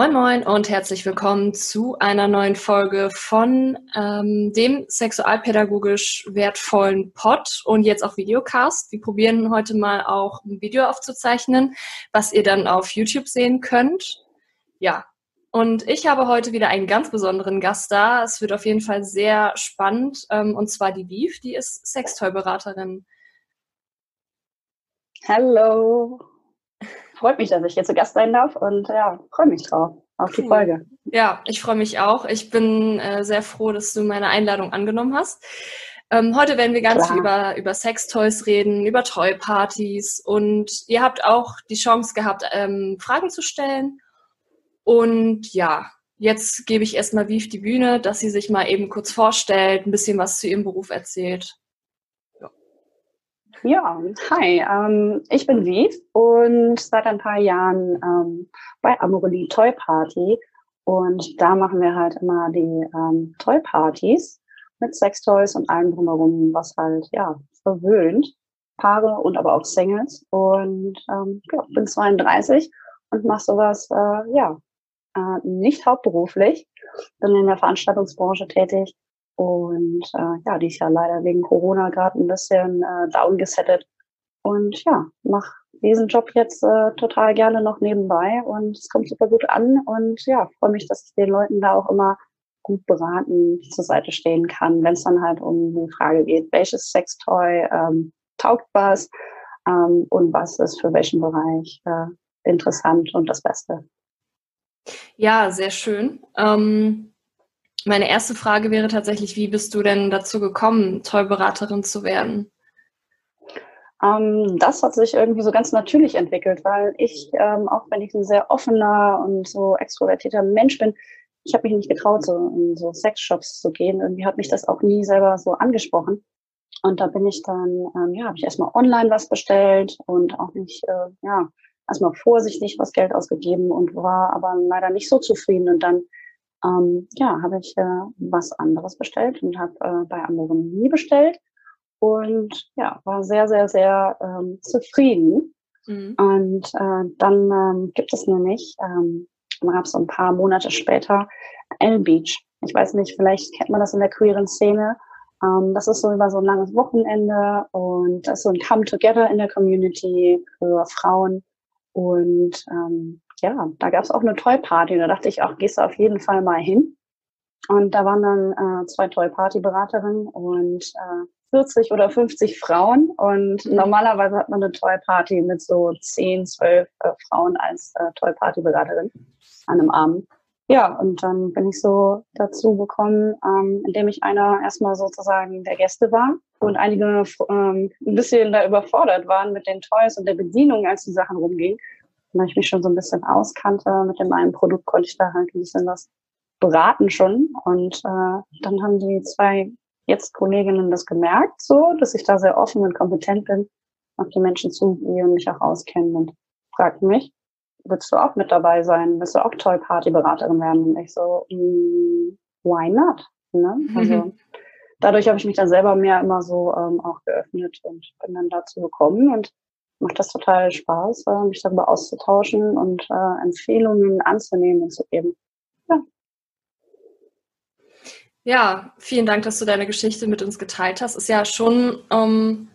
Moin Moin und herzlich willkommen zu einer neuen Folge von ähm, dem sexualpädagogisch wertvollen Pod und jetzt auch Videocast. Wir probieren heute mal auch ein Video aufzuzeichnen, was ihr dann auf YouTube sehen könnt. Ja, und ich habe heute wieder einen ganz besonderen Gast da. Es wird auf jeden Fall sehr spannend ähm, und zwar die Beef, die ist Sextoy-Beraterin. Hallo freut mich, dass ich hier zu Gast sein darf und ja, freue mich drauf auf die Folge. Ja, ich freue mich auch. Ich bin äh, sehr froh, dass du meine Einladung angenommen hast. Ähm, heute werden wir ganz Klar. viel über, über Sextoys reden, über Toy-Partys und ihr habt auch die Chance gehabt, ähm, Fragen zu stellen. Und ja, jetzt gebe ich erstmal Viv die Bühne, dass sie sich mal eben kurz vorstellt, ein bisschen was zu ihrem Beruf erzählt. Ja, hi, ähm, ich bin Viv und seit ein paar Jahren ähm, bei Amorelie Toy Party. Und da machen wir halt immer die ähm, Toy Partys mit Sextoys und allem drumherum, was halt, ja, verwöhnt. Paare und aber auch Singles. Und ähm, ja, bin 32 und mache sowas, äh, ja, äh, nicht hauptberuflich, bin in der Veranstaltungsbranche tätig und äh, ja, die ist ja leider wegen Corona gerade ein bisschen äh, downgesettet. Und ja, mache diesen Job jetzt äh, total gerne noch nebenbei und es kommt super gut an. Und ja, freue mich, dass ich den Leuten da auch immer gut beraten zur Seite stehen kann, wenn es dann halt um die Frage geht, welches Sextoy ähm, taugt was ähm, und was ist für welchen Bereich äh, interessant und das Beste. Ja, sehr schön. Ähm meine erste Frage wäre tatsächlich, wie bist du denn dazu gekommen, Tollberaterin zu werden? Ähm, das hat sich irgendwie so ganz natürlich entwickelt, weil ich, ähm, auch wenn ich ein sehr offener und so extrovertierter Mensch bin, ich habe mich nicht getraut, so in so Sexshops zu gehen. Irgendwie hat mich das auch nie selber so angesprochen. Und da bin ich dann, ähm, ja, habe ich erstmal online was bestellt und auch nicht, äh, ja, erstmal vorsichtig was Geld ausgegeben und war aber leider nicht so zufrieden. Und dann ähm, ja, habe ich äh, was anderes bestellt und habe äh, bei Amorelie bestellt und ja, war sehr, sehr, sehr ähm, zufrieden. Mhm. Und äh, dann ähm, gibt es nämlich, ähm, gab es so ein paar Monate später L-Beach. Ich weiß nicht, vielleicht kennt man das in der queeren Szene. Ähm, das ist so über so ein langes Wochenende und das ist so ein Come-Together in der Community für Frauen. Und ähm, ja, da gab es auch eine Toy-Party. Da dachte ich, auch gehst du auf jeden Fall mal hin. Und da waren dann äh, zwei Toy-Party-Beraterinnen und äh, 40 oder 50 Frauen. Und mhm. normalerweise hat man eine Toy-Party mit so 10, 12 äh, Frauen als äh, Toy-Party-Beraterin an einem Abend. Ja, und dann bin ich so dazu gekommen, ähm, indem ich einer erstmal sozusagen der Gäste war und einige ähm, ein bisschen da überfordert waren mit den Toys und der Bedienung, als die Sachen rumgingen weil ich mich schon so ein bisschen auskannte mit dem einen Produkt, konnte ich da halt ein bisschen was beraten schon. Und äh, dann haben die zwei jetzt Kolleginnen das gemerkt, so, dass ich da sehr offen und kompetent bin, auf die Menschen zugehe und mich auch auskennen und fragten mich, willst du auch mit dabei sein? Willst du auch Toy Party Beraterin werden? Und ich so, mm, why not? Ne? Also dadurch habe ich mich dann selber mehr immer so ähm, auch geöffnet und bin dann dazu gekommen und macht das total Spaß, äh, mich darüber auszutauschen und äh, Empfehlungen anzunehmen und zu geben. Ja. ja, vielen Dank, dass du deine Geschichte mit uns geteilt hast. Ist ja schon ähm,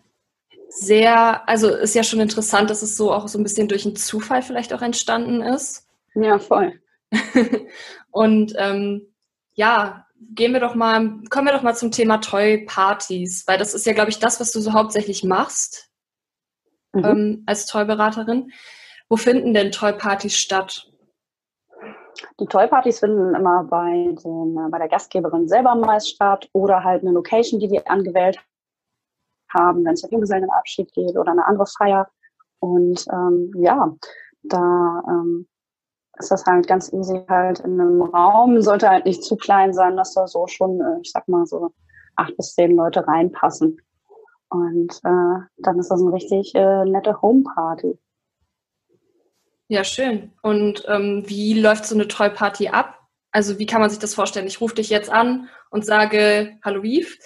sehr, also ist ja schon interessant, dass es so auch so ein bisschen durch einen Zufall vielleicht auch entstanden ist. Ja, voll. und ähm, ja, gehen wir doch mal, kommen wir doch mal zum Thema Toy Partys, weil das ist ja, glaube ich, das, was du so hauptsächlich machst mhm. ähm, als Toy-Beraterin. Wo finden denn Toy-Partys statt? Die Toy-Partys finden immer bei, den, äh, bei der Gastgeberin selber meist statt oder halt eine Location, die die angewählt haben, wenn es um Junggesellenabschied geht oder eine andere Feier. Und ähm, ja, da ähm, ist das halt ganz easy halt in einem Raum, sollte halt nicht zu klein sein, dass da so schon, äh, ich sag mal so acht bis zehn Leute reinpassen. Und äh, dann ist das eine richtig äh, nette Homeparty. Ja, schön. Und ähm, wie läuft so eine Toy-Party ab? Also wie kann man sich das vorstellen? Ich rufe dich jetzt an und sage, hallo Yves,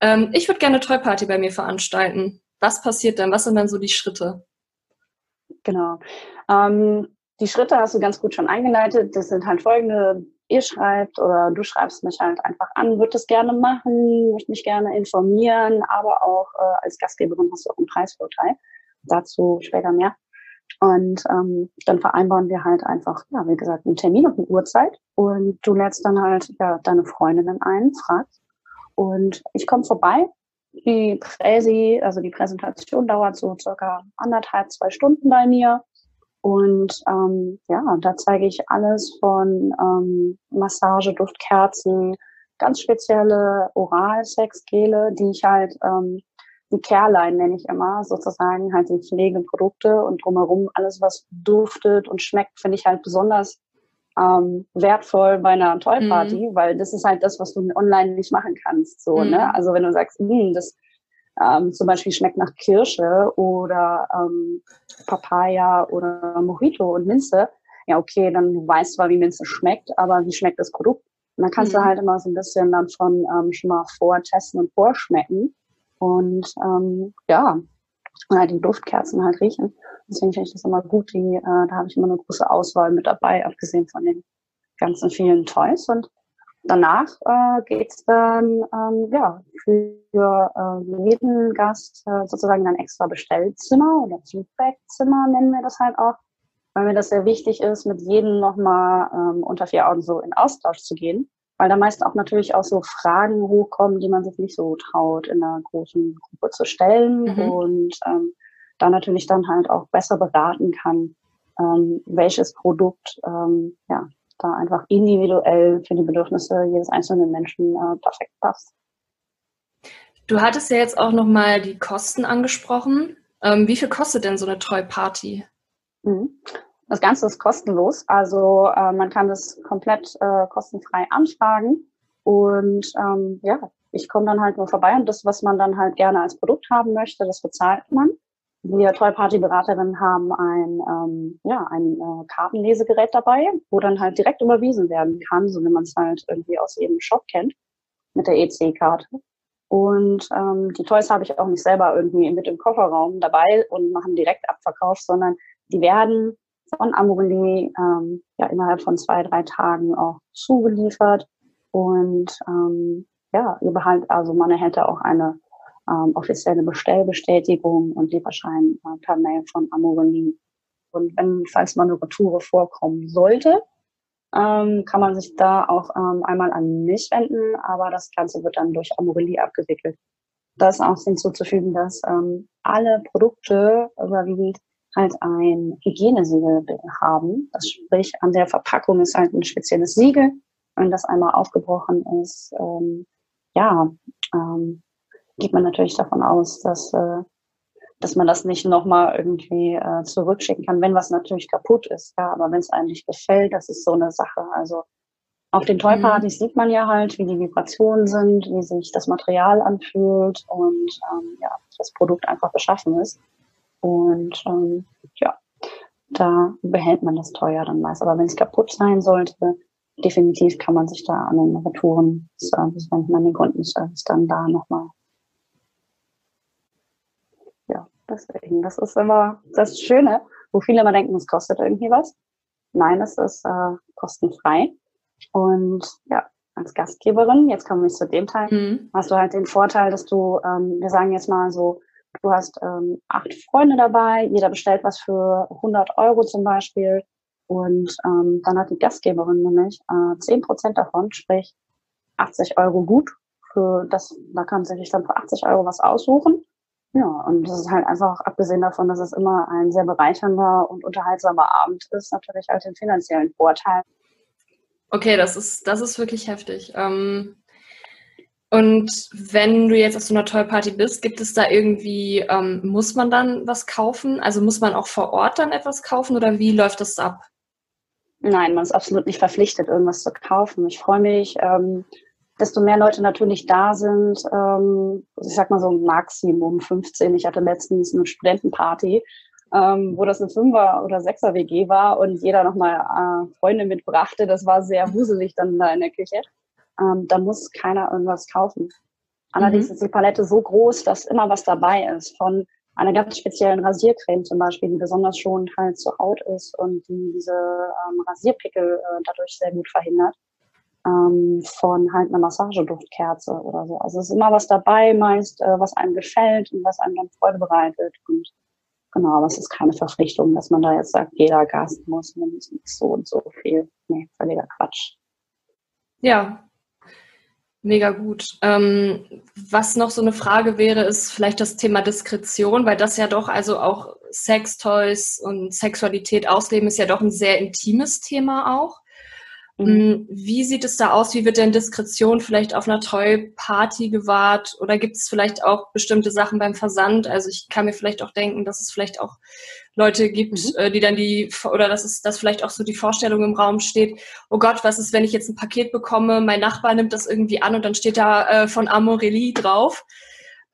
ähm, ich würde gerne eine Toy-Party bei mir veranstalten. Was passiert dann? Was sind dann so die Schritte? Genau. Ähm, die Schritte hast du ganz gut schon eingeleitet. Das sind halt folgende. Ihr schreibt oder du schreibst mich halt einfach an, würde das gerne machen, möchte mich gerne informieren, aber auch äh, als Gastgeberin hast du auch einen Preisvorteil. Dazu später mehr. Und ähm, dann vereinbaren wir halt einfach, ja, wie gesagt, einen Termin und eine Uhrzeit. Und du lädst dann halt ja, deine Freundinnen ein, fragst. Und ich komme vorbei. Die Präsi, also die Präsentation dauert so circa anderthalb, zwei Stunden bei mir. Und ähm, ja, da zeige ich alles von ähm, Massage, Duftkerzen, ganz spezielle Oralsexgele, die ich halt, ähm, die Kerlein nenne ich immer, sozusagen halt die Pflegeprodukte und drumherum alles, was duftet und schmeckt, finde ich halt besonders ähm, wertvoll bei einer Toy-Party, mhm. weil das ist halt das, was du online nicht machen kannst. So, ne? mhm. ne? Also wenn du sagst, hm, das ähm, zum Beispiel schmeckt nach Kirsche oder ähm, Papaya oder Mojito und Minze, ja okay, dann weißt du zwar, wie Minze schmeckt, aber wie schmeckt das Produkt? Und dann kannst mhm. du halt immer so ein bisschen dann von ähm, schon mal vortesten und vorschmecken und ähm, ja, und halt die Duftkerzen halt riechen. Deswegen finde ich das immer gut. Die, äh, da habe ich immer eine große Auswahl mit dabei, abgesehen von den ganzen vielen Toys. Und danach äh, geht's dann ähm, ja, für äh, jeden Gast äh, sozusagen ein extra Bestellzimmer oder Feedbackzimmer nennen wir das halt auch, weil mir das sehr wichtig ist, mit jedem nochmal ähm, unter vier Augen so in Austausch zu gehen, weil da meist auch natürlich auch so Fragen hochkommen, die man sich nicht so traut, in einer großen Gruppe zu stellen mhm. und ähm, da natürlich dann halt auch besser beraten kann, ähm, welches Produkt ähm, ja, da einfach individuell für die Bedürfnisse jedes einzelnen Menschen äh, perfekt passt. Du hattest ja jetzt auch nochmal die Kosten angesprochen. Ähm, wie viel kostet denn so eine Treu-Party? Mhm. Das Ganze ist kostenlos, also äh, man kann das komplett äh, kostenfrei anfragen und ähm, ja, ich komme dann halt nur vorbei und das, was man dann halt gerne als Produkt haben möchte, das bezahlt man. Wir Toy-Party-Beraterinnen haben ein, ähm, ja, ein äh, Kartenlesegerät dabei, wo dann halt direkt überwiesen werden kann, so wie man es halt irgendwie aus jedem Shop kennt, mit der EC-Karte. Und ähm, die Toys habe ich auch nicht selber irgendwie mit im Kofferraum dabei und machen direkt Abverkauf, sondern die werden von Amorelie ähm, ja innerhalb von zwei, drei Tagen auch zugeliefert. Und ähm, ja, überhaupt, also man erhält da auch eine ähm, offizielle Bestellbestätigung und Lieferschein äh, per Mail von Amorelie. Und wenn, falls mal eine Retoure vorkommen sollte, ähm, kann man sich da auch ähm, einmal an mich wenden, aber das Ganze wird dann durch Amorelie abgewickelt. Da ist auch hinzuzufügen, dass ähm, alle Produkte überwiegend halt ein Hygienesiegel haben. Das sprich, an der Verpackung ist halt ein spezielles Siegel. Wenn das einmal aufgebrochen ist, ähm, ja, ähm, geht man natürlich davon aus, dass, äh, dass man das nicht nochmal irgendwie äh, zurückschicken kann, wenn was natürlich kaputt ist. Ja, aber wenn es eigentlich gefällt, das ist so eine Sache. Also auf den Toy-Partys mhm. sieht man ja halt, wie die Vibrationen sind, wie sich das Material anfühlt und ähm, ja, das Produkt einfach beschaffen ist. Und ähm, ja, da behält man das teuer dann meist. Aber wenn es kaputt sein sollte, definitiv kann man sich da an den Retouren-Service wenden, an den Kundenservice dann da nochmal Deswegen, das ist immer das Schöne, wo viele immer denken, es kostet irgendwie was. Nein, es ist äh, kostenfrei. Und ja, als Gastgeberin, jetzt kommen wir zu dem Teil, mhm. hast du halt den Vorteil, dass du, ähm, wir sagen jetzt mal so, du hast ähm, acht Freunde dabei, jeder bestellt was für 100 Euro zum Beispiel. Und ähm, dann hat die Gastgeberin nämlich äh, 10 Prozent davon, sprich 80 Euro gut. Für das, da kann sie sich dann für 80 Euro was aussuchen. Ja, und das ist halt einfach, abgesehen davon, dass es immer ein sehr bereichernder und unterhaltsamer Abend ist, natürlich halt den finanziellen Vorteil. Okay, das ist, das ist wirklich heftig. Ähm, und wenn du jetzt auf so einer Toy-Party bist, gibt es da irgendwie, ähm, muss man dann was kaufen? Also muss man auch vor Ort dann etwas kaufen oder wie läuft das ab? Nein, man ist absolut nicht verpflichtet, irgendwas zu kaufen. Ich freue mich, ähm, desto mehr Leute natürlich da sind, ähm, ich sag mal so Maximum 15. Ich hatte letztens eine Studentenparty, ähm, wo das eine Fünfer- oder Sechser-WG war und jeder nochmal äh, Freunde mitbrachte. Das war sehr wuselig dann da in der Küche. Ähm, da muss keiner irgendwas kaufen. Allerdings mhm. ist die Palette so groß, dass immer was dabei ist. Von einer ganz speziellen Rasiercreme zum Beispiel, die besonders schonend halt zur Haut ist und die diese ähm, Rasierpickel äh, dadurch sehr gut verhindert. Ähm, von halt einer Massageduftkerze oder so. Also es ist immer was dabei, meist, äh, was einem gefällt und was einem dann Freude bereitet. Und genau, aber es ist keine Verpflichtung, dass man da jetzt sagt, jeder Gast muss mindestens so und so viel. Nee, völliger Quatsch. Ja, Mega gut. Ähm, was noch so eine Frage wäre, ist vielleicht das Thema Diskretion, weil das ja doch, also auch Sextoys und Sexualität ausleben, ist ja doch ein sehr intimes Thema auch. Mhm. Mm, wie sieht es da aus? Wie wird denn Diskretion vielleicht auf einer Toy-Party gewahrt? Oder gibt es vielleicht auch bestimmte Sachen beim Versand? Also ich kann mir vielleicht auch denken, dass es vielleicht auch Leute gibt, mhm. äh, die dann die, oder dass es, dass vielleicht auch so die Vorstellung im Raum steht, oh Gott, was ist, wenn ich jetzt ein Paket bekomme, mein Nachbar nimmt das irgendwie an und dann steht da äh, von Amorelli drauf.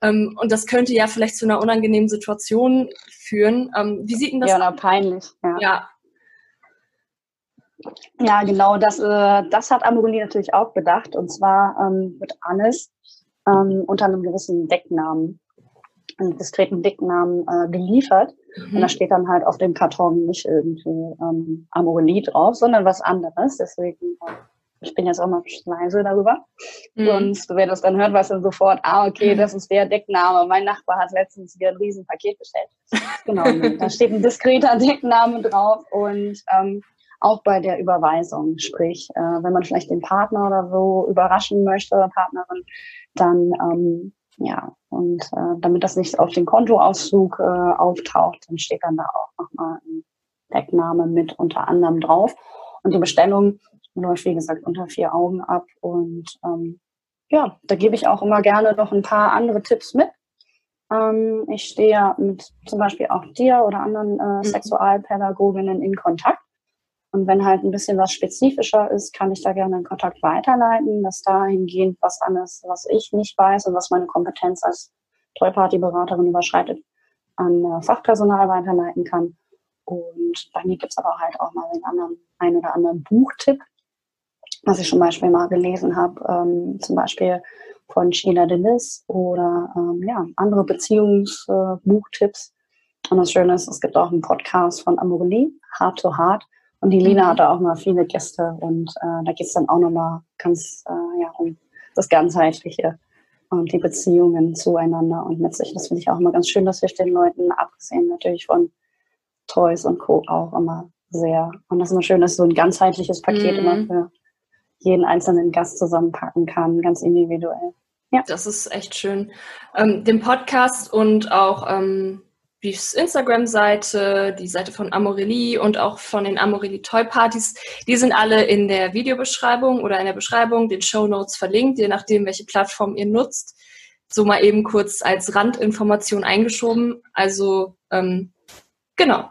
Ähm, und das könnte ja vielleicht zu einer unangenehmen Situation führen. Ähm, wie sieht denn das? Ja, oder peinlich. Ja, ja ja, genau, das, äh, das hat Amorelli natürlich auch bedacht. Und zwar ähm, wird alles ähm, unter einem gewissen Decknamen, einem diskreten Decknamen äh, geliefert. Mhm. Und da steht dann halt auf dem Karton nicht irgendwie ähm, Amorelli drauf, sondern was anderes. Deswegen, äh, ich bin jetzt auch mal leise darüber. Mhm. Und wer das dann hört, weiß dann sofort, ah, okay, mhm. das ist der Deckname. Mein Nachbar hat letztens hier ein Riesenpaket bestellt. genau, da steht ein diskreter Deckname drauf und ähm, auch bei der Überweisung. Sprich, äh, wenn man vielleicht den Partner oder so überraschen möchte oder Partnerin, dann ähm, ja, und äh, damit das nicht auf den Kontoauszug äh, auftaucht, dann steht dann da auch nochmal ein Deckname mit unter anderem drauf. Und die Bestellung läuft, wie gesagt, unter vier Augen ab. Und ähm, ja, da gebe ich auch immer gerne noch ein paar andere Tipps mit. Ähm, ich stehe mit zum Beispiel auch dir oder anderen äh, mhm. Sexualpädagoginnen in Kontakt. Und wenn halt ein bisschen was spezifischer ist, kann ich da gerne einen Kontakt weiterleiten, dass dahingehend was anderes, was ich nicht weiß und was meine Kompetenz als Tollparty-Beraterin überschreitet, an äh, Fachpersonal weiterleiten kann. Und bei mir gibt's aber halt auch mal einen anderen, einen oder anderen Buchtipp, was ich zum Beispiel mal gelesen habe, ähm, zum Beispiel von Sheila Delis oder ähm, ja, andere Beziehungsbuchtipps. Äh, und das Schöne ist, es gibt auch einen Podcast von Amorelie, Heart to Heart, und die Lina mhm. hatte auch mal viele Gäste und äh, da geht es dann auch nochmal ganz äh, ja, um das Ganzheitliche und die Beziehungen zueinander und mit sich. Das finde ich auch immer ganz schön, dass wir den Leuten, abgesehen natürlich von Toys und Co. auch immer sehr. Und das ist immer schön, dass so ein ganzheitliches Paket mhm. immer für jeden einzelnen Gast zusammenpacken kann, ganz individuell. Ja. Das ist echt schön. Ähm, den Podcast und auch ähm, Beefs Instagram-Seite, die Seite von Amorelli und auch von den Amorelli Toy Partys. Die sind alle in der Videobeschreibung oder in der Beschreibung, den Show Notes verlinkt, je nachdem, welche Plattform ihr nutzt. So mal eben kurz als Randinformation eingeschoben. Also ähm, genau.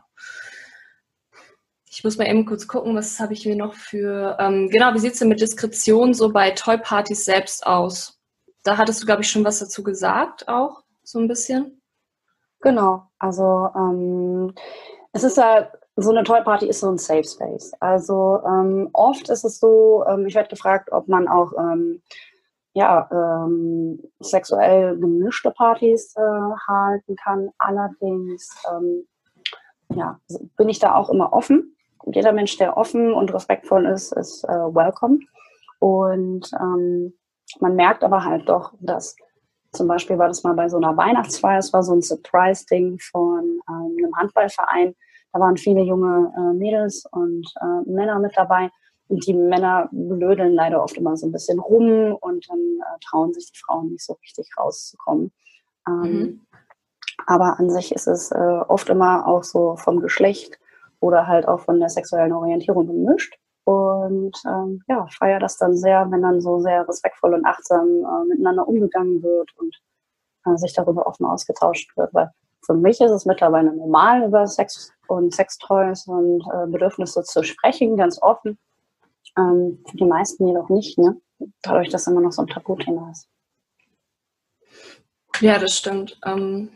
Ich muss mal eben kurz gucken, was habe ich mir noch für. Ähm, genau, wie sieht es denn mit Diskretion so bei Toy Partys selbst aus? Da hattest du, glaube ich, schon was dazu gesagt, auch so ein bisschen. Genau, also ähm, es ist ja, so eine Toy Party ist so ein Safe Space. Also ähm, oft ist es so, ähm, ich werde gefragt, ob man auch ähm, ja, ähm, sexuell gemischte Partys äh, halten kann. Allerdings ähm, ja, bin ich da auch immer offen. Jeder Mensch, der offen und respektvoll ist, ist äh, welcome. Und ähm, man merkt aber halt doch, dass zum Beispiel war das mal bei so einer Weihnachtsfeier, es war so ein Surprise-Ding von ähm, einem Handballverein. Da waren viele junge äh, Mädels und äh, Männer mit dabei. Und die Männer blödeln leider oft immer so ein bisschen rum und dann äh, trauen sich die Frauen nicht so richtig rauszukommen. Ähm, mhm. Aber an sich ist es äh, oft immer auch so vom Geschlecht oder halt auch von der sexuellen Orientierung gemischt und ähm, ja, feiere das dann sehr, wenn dann so sehr respektvoll und achtsam äh, miteinander umgegangen wird und äh, sich darüber offen ausgetauscht wird. Weil für mich ist es mittlerweile normal, über Sex und Sextoys und äh, Bedürfnisse zu sprechen, ganz offen. Ähm, für die meisten jedoch nicht, ne? dadurch, dass immer noch so ein Tabuthema ist. Ja, das stimmt. Ähm,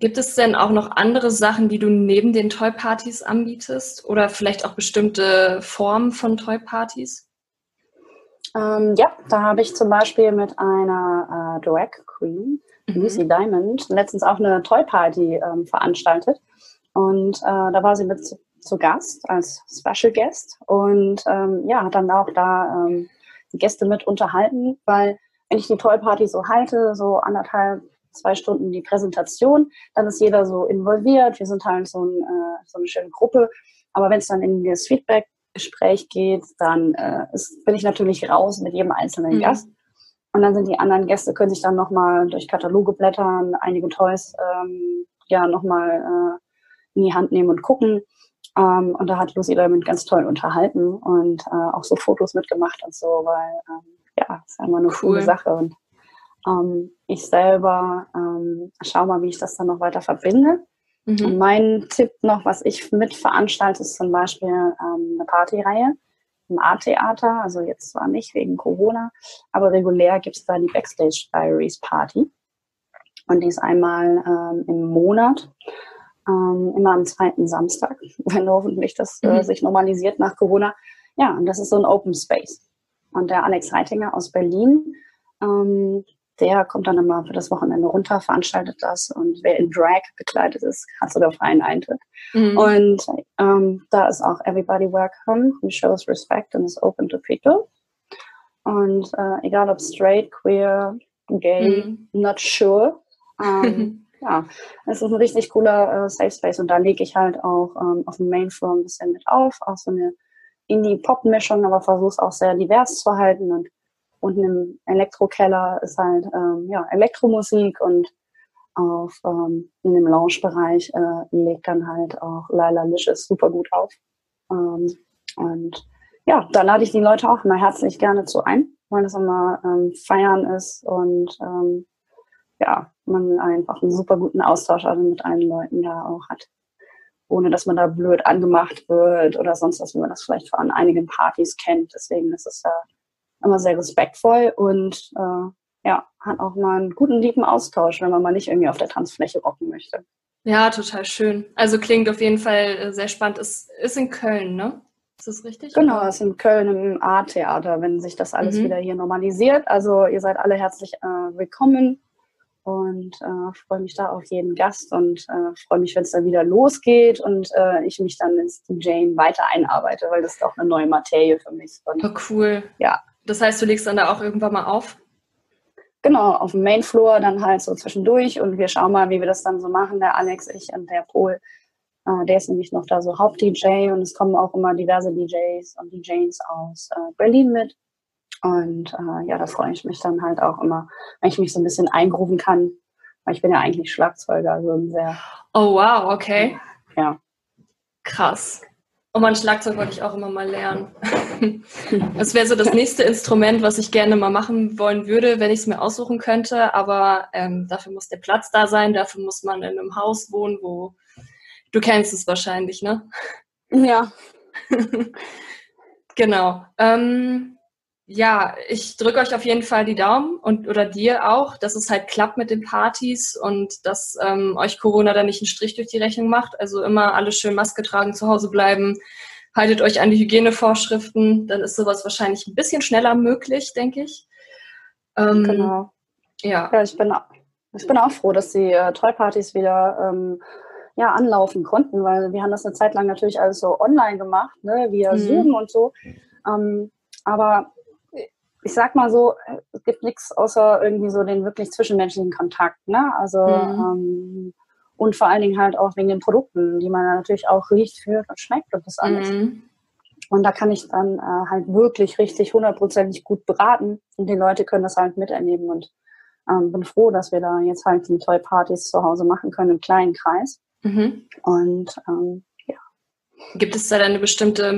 Gibt es denn auch noch andere Sachen, die du neben den Toy-Partys anbietest? Oder vielleicht auch bestimmte Formen von Toy-Partys? Ähm, ja, da habe ich zum Beispiel mit einer äh, Drag Queen, mhm. Lucy Diamond, letztens auch eine Toy Party ähm, veranstaltet. Und äh, da war sie mit zu, zu Gast als Special Guest und ähm, ja, hat dann auch da ähm, die Gäste mit unterhalten, weil wenn ich die Toy Party so halte, so anderthalb, zwei Stunden die Präsentation, dann ist jeder so involviert. Wir sind halt so, ein, äh, so eine schöne Gruppe. Aber wenn es dann in das Feedback Gespräch geht, dann äh, ist, bin ich natürlich raus mit jedem einzelnen mhm. Gast. Und dann sind die anderen Gäste, können sich dann nochmal durch Kataloge blättern, einige Toys ähm, ja nochmal äh, in die Hand nehmen und gucken. Ähm, und da hat Lucy damit ganz toll unterhalten und äh, auch so Fotos mitgemacht und so, weil ähm, ja, ist immer eine cool. coole Sache. Und ähm, ich selber ähm, schaue mal, wie ich das dann noch weiter verbinde. Mhm. Und mein Tipp noch, was ich mit veranstalte, ist zum Beispiel ähm, eine Partyreihe im A-Theater, also jetzt zwar nicht wegen Corona, aber regulär gibt es da die Backstage Diaries Party. Und die ist einmal ähm, im Monat, ähm, immer am zweiten Samstag, wenn hoffentlich das äh, mhm. sich normalisiert nach Corona. Ja, und das ist so ein Open Space. Und der Alex Reitinger aus Berlin, ähm, der kommt dann immer für das Wochenende runter, veranstaltet das und wer in Drag bekleidet ist, hat sogar freien Eintritt. Mhm. Und ähm, da ist auch Everybody Welcome, who shows respect and is open to people. Und äh, egal ob straight, queer, gay, mhm. not sure. Ähm, ja, es ist ein richtig cooler äh, Safe Space und da lege ich halt auch ähm, auf dem Main Floor ein bisschen mit auf, auch so eine Indie-Pop-Mischung, aber versuche es auch sehr divers zu halten und unten im Elektrokeller ist halt ähm, ja, Elektromusik und auf, ähm, in dem Lounge-Bereich äh, legt dann halt auch Laila Licious super gut auf. Ähm, und ja, da lade ich die Leute auch immer herzlich gerne zu ein, weil es immer ähm, Feiern ist und ähm, ja, man einfach einen super guten Austausch also mit allen Leuten da auch hat. Ohne dass man da blöd angemacht wird oder sonst was, wie man das vielleicht von einigen Partys kennt. Deswegen ist es ja immer sehr respektvoll und äh, ja, hat auch mal einen guten, lieben Austausch, wenn man mal nicht irgendwie auf der Tanzfläche rocken möchte. Ja, total schön. Also klingt auf jeden Fall äh, sehr spannend. Ist, ist in Köln, ne? Ist das richtig? Genau, ist in Köln im A-Theater, wenn sich das alles mhm. wieder hier normalisiert. Also ihr seid alle herzlich äh, willkommen und äh, freue mich da auf jeden Gast und äh, freue mich, wenn es dann wieder losgeht und äh, ich mich dann ins DJing weiter einarbeite, weil das ist auch eine neue Materie für mich. Und, oh, cool. Ja, das heißt, du legst dann da auch irgendwann mal auf? Genau, auf dem Mainfloor dann halt so zwischendurch und wir schauen mal, wie wir das dann so machen, der Alex, ich und der Pol. Äh, der ist nämlich noch da so Haupt-DJ und es kommen auch immer diverse DJs und DJs aus äh, Berlin mit. Und äh, ja, da freue ich mich dann halt auch immer, wenn ich mich so ein bisschen eingrufen kann, weil ich bin ja eigentlich Schlagzeuger, also ein sehr. Oh wow, okay. Ja. Krass. Und mein Schlagzeug wollte ich auch immer mal lernen. Das wäre so das nächste Instrument, was ich gerne mal machen wollen würde, wenn ich es mir aussuchen könnte. Aber ähm, dafür muss der Platz da sein, dafür muss man in einem Haus wohnen, wo du kennst es wahrscheinlich, ne? Ja. genau. Ähm, ja, ich drücke euch auf jeden Fall die Daumen und oder dir auch, dass es halt klappt mit den Partys und dass ähm, euch Corona da nicht einen Strich durch die Rechnung macht. Also immer alles schön Maske tragen, zu Hause bleiben, haltet euch an die Hygienevorschriften, dann ist sowas wahrscheinlich ein bisschen schneller möglich, denke ich. Ähm, genau. Ja. ja, ich bin, ich bin auch froh, dass die äh, Toy-Partys wieder ähm, ja, anlaufen konnten, weil wir haben das eine Zeit lang natürlich alles so online gemacht, ne, via mhm. Zoom und so. Ähm, aber ich sag mal so, es gibt nichts außer irgendwie so den wirklich zwischenmenschlichen Kontakt, ne? Also mhm. ähm, und vor allen Dingen halt auch wegen den Produkten, die man natürlich auch riecht, fühlt und schmeckt und das alles. Mhm. Und da kann ich dann äh, halt wirklich richtig hundertprozentig gut beraten und die Leute können das halt miterleben und ähm, bin froh, dass wir da jetzt halt die Toy Partys zu Hause machen können im kleinen Kreis. Mhm. Und ähm, ja. Gibt es da eine bestimmte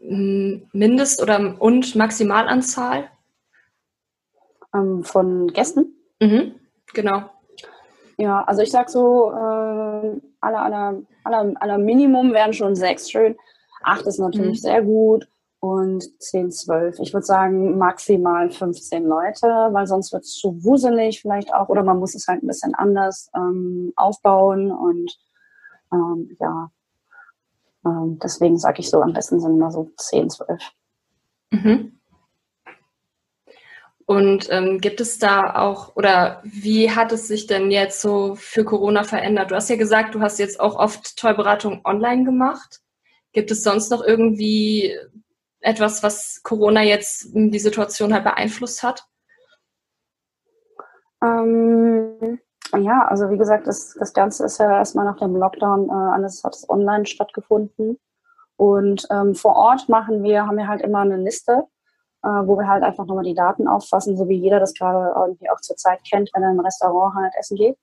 Mindest- oder und Maximalanzahl? Ähm, von Gästen. Mhm, genau. Ja, also ich sag so, äh, aller, aller, aller, aller Minimum wären schon sechs schön. Acht ist natürlich mhm. sehr gut und zehn, zwölf. Ich würde sagen maximal 15 Leute, weil sonst wird es zu wuselig vielleicht auch oder man muss es halt ein bisschen anders ähm, aufbauen und ähm, ja, ähm, deswegen sage ich so, am besten sind immer so zehn, zwölf. Mhm. Und ähm, gibt es da auch, oder wie hat es sich denn jetzt so für Corona verändert? Du hast ja gesagt, du hast jetzt auch oft Tollberatung online gemacht. Gibt es sonst noch irgendwie etwas, was Corona jetzt die Situation halt beeinflusst hat? Ähm, ja, also wie gesagt, das, das Ganze ist ja erstmal nach dem Lockdown, äh, alles hat online stattgefunden. Und ähm, vor Ort machen wir, haben wir halt immer eine Liste, äh, wo wir halt einfach nochmal die Daten auffassen, so wie jeder das gerade irgendwie auch zurzeit kennt, wenn er in ein Restaurant halt essen geht.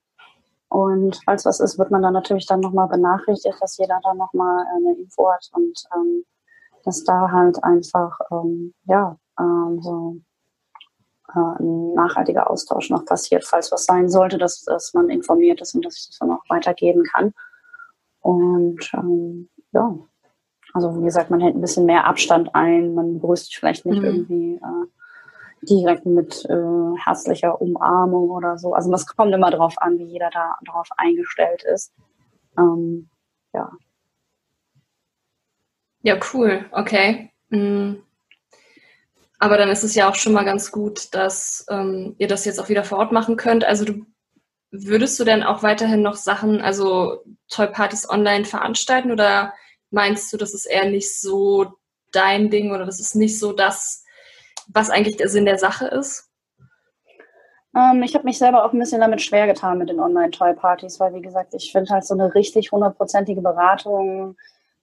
Und falls was ist, wird man dann natürlich dann nochmal benachrichtigt, dass jeder dann nochmal eine Info hat und ähm, dass da halt einfach, ähm, ja, ähm, so äh, ein nachhaltiger Austausch noch passiert, falls was sein sollte, dass, dass man informiert ist und dass ich das dann auch weitergeben kann. Und ähm, ja, also wie gesagt, man hält ein bisschen mehr Abstand ein, man begrüßt sich vielleicht nicht mhm. irgendwie äh, direkt mit äh, herzlicher Umarmung oder so. Also es kommt immer darauf an, wie jeder da darauf eingestellt ist. Ähm, ja. Ja, cool, okay. Mhm. Aber dann ist es ja auch schon mal ganz gut, dass ähm, ihr das jetzt auch wieder vor Ort machen könnt. Also du würdest du denn auch weiterhin noch Sachen, also Toy-Partys online veranstalten oder meinst du, das ist eher nicht so dein Ding oder das ist nicht so das, was eigentlich der Sinn der Sache ist? Ähm, ich habe mich selber auch ein bisschen damit schwer getan mit den Online-Toy-Partys, weil wie gesagt, ich finde halt so eine richtig hundertprozentige Beratung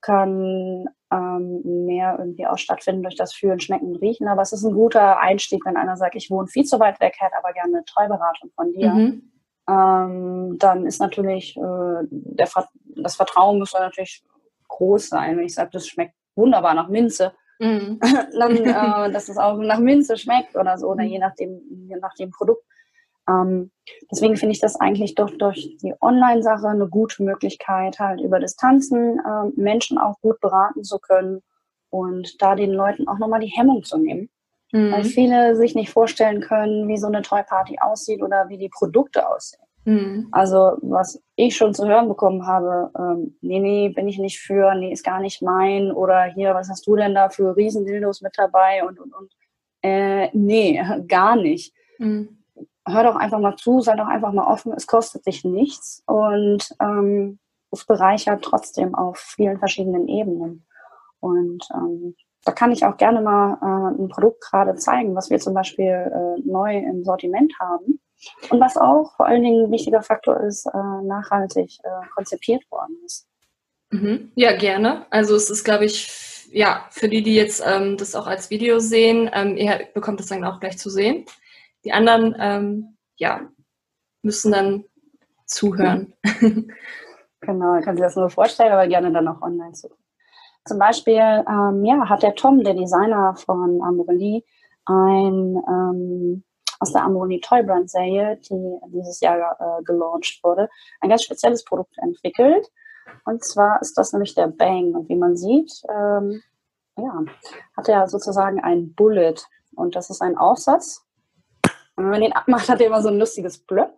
kann ähm, mehr irgendwie auch stattfinden durch das Fühlen, Schmecken und Riechen. Aber es ist ein guter Einstieg, wenn einer sagt, ich wohne viel zu weit weg, hätte aber gerne eine Treuberatung von dir. Mhm. Ähm, dann ist natürlich äh, der, das Vertrauen muss natürlich groß sein. Wenn ich sage, das schmeckt wunderbar nach Minze, mhm. dann, äh, dass es auch nach Minze schmeckt oder so, oder mhm. je nachdem, je nach dem Produkt. Ähm, deswegen finde ich das eigentlich doch durch die Online-Sache eine gute Möglichkeit, halt über Distanzen äh, Menschen auch gut beraten zu können und da den Leuten auch nochmal die Hemmung zu nehmen. Mhm. Weil viele sich nicht vorstellen können, wie so eine Toy Party aussieht oder wie die Produkte aussehen. Mhm. Also was ich schon zu hören bekommen habe, ähm, nee, nee, bin ich nicht für, nee, ist gar nicht mein oder hier, was hast du denn da für Riesendildos mit dabei und, und, und. Äh, nee, gar nicht. Mhm hör doch einfach mal zu, sei doch einfach mal offen, es kostet dich nichts und ähm, es bereichert trotzdem auf vielen verschiedenen Ebenen. Und ähm, da kann ich auch gerne mal äh, ein Produkt gerade zeigen, was wir zum Beispiel äh, neu im Sortiment haben. Und was auch vor allen Dingen ein wichtiger Faktor ist, äh, nachhaltig äh, konzipiert worden ist. Mhm. Ja, gerne. Also es ist, glaube ich, ja, für die, die jetzt ähm, das auch als Video sehen, ähm, ihr bekommt es dann auch gleich zu sehen. Die anderen, ähm, ja, müssen dann zuhören. Genau, ich kann sich das nur vorstellen, aber gerne dann auch online zu. Zum Beispiel, ähm, ja, hat der Tom, der Designer von Amorelie, ein ähm, aus der Amorelie Toy Brand Serie, die dieses Jahr äh, gelauncht wurde, ein ganz spezielles Produkt entwickelt. Und zwar ist das nämlich der Bang. Und wie man sieht, ähm, ja, hat er sozusagen ein Bullet. Und das ist ein Aufsatz, und wenn man den abmacht, hat er immer so ein lustiges Blöpp.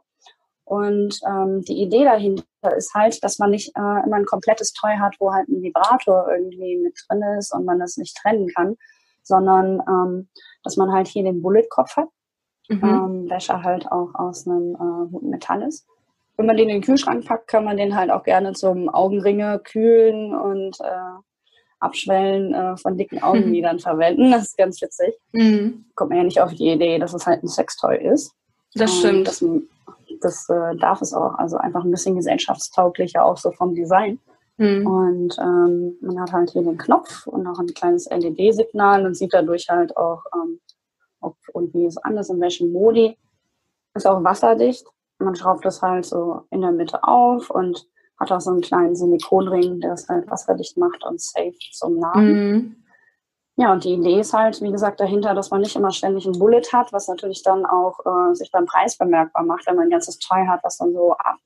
Und ähm, die Idee dahinter ist halt, dass man nicht äh, immer ein komplettes Toy hat, wo halt ein Vibrator irgendwie mit drin ist und man das nicht trennen kann, sondern ähm, dass man halt hier den Bullet-Kopf hat, mhm. ähm, welcher halt auch aus einem äh, guten Metall ist. Wenn man den in den Kühlschrank packt, kann man den halt auch gerne zum Augenringe kühlen und äh, Abschwellen äh, von dicken Augenlidern verwenden. Das ist ganz witzig. Mhm. Kommt man ja nicht auf die Idee, dass es halt ein Sextoy ist. Das stimmt. Das, das äh, darf es auch. Also einfach ein bisschen gesellschaftstauglicher, auch so vom Design. Mhm. Und ähm, man hat halt hier den Knopf und noch ein kleines LED-Signal und sieht dadurch halt auch, ähm, ob und wie es anders, in welchem Modi. Ist auch wasserdicht. Man schraubt das halt so in der Mitte auf und hat auch so einen kleinen Silikonring, der es halt wasserdicht macht und safe zum Laden. Mhm. Ja, und die Idee ist halt, wie gesagt, dahinter, dass man nicht immer ständig ein Bullet hat, was natürlich dann auch äh, sich beim Preis bemerkbar macht, wenn man ein ganzes Toy hat, was dann so ab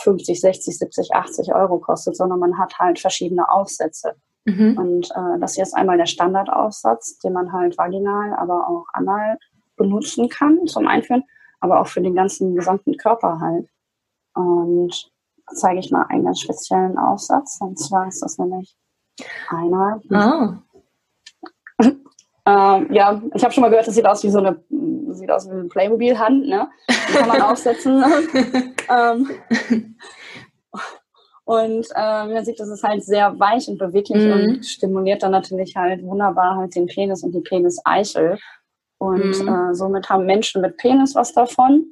50, 60, 70, 80 Euro kostet, sondern man hat halt verschiedene Aufsätze. Mhm. Und äh, das hier ist einmal der Standardaufsatz, den man halt vaginal, aber auch anal benutzen kann zum Einführen, aber auch für den ganzen gesamten Körper halt. Und zeige ich mal einen ganz speziellen Aufsatz. Und zwar ist das nämlich einer. Ah. ähm, ja, ich habe schon mal gehört, das sieht aus wie so eine, sieht aus wie eine Playmobil-Hand, ne? Die kann man aufsetzen. ähm, und äh, man sieht, das ist halt sehr weich und beweglich mhm. und stimuliert dann natürlich halt wunderbar halt den Penis und die Peniseichel. Und mhm. äh, somit haben Menschen mit Penis was davon.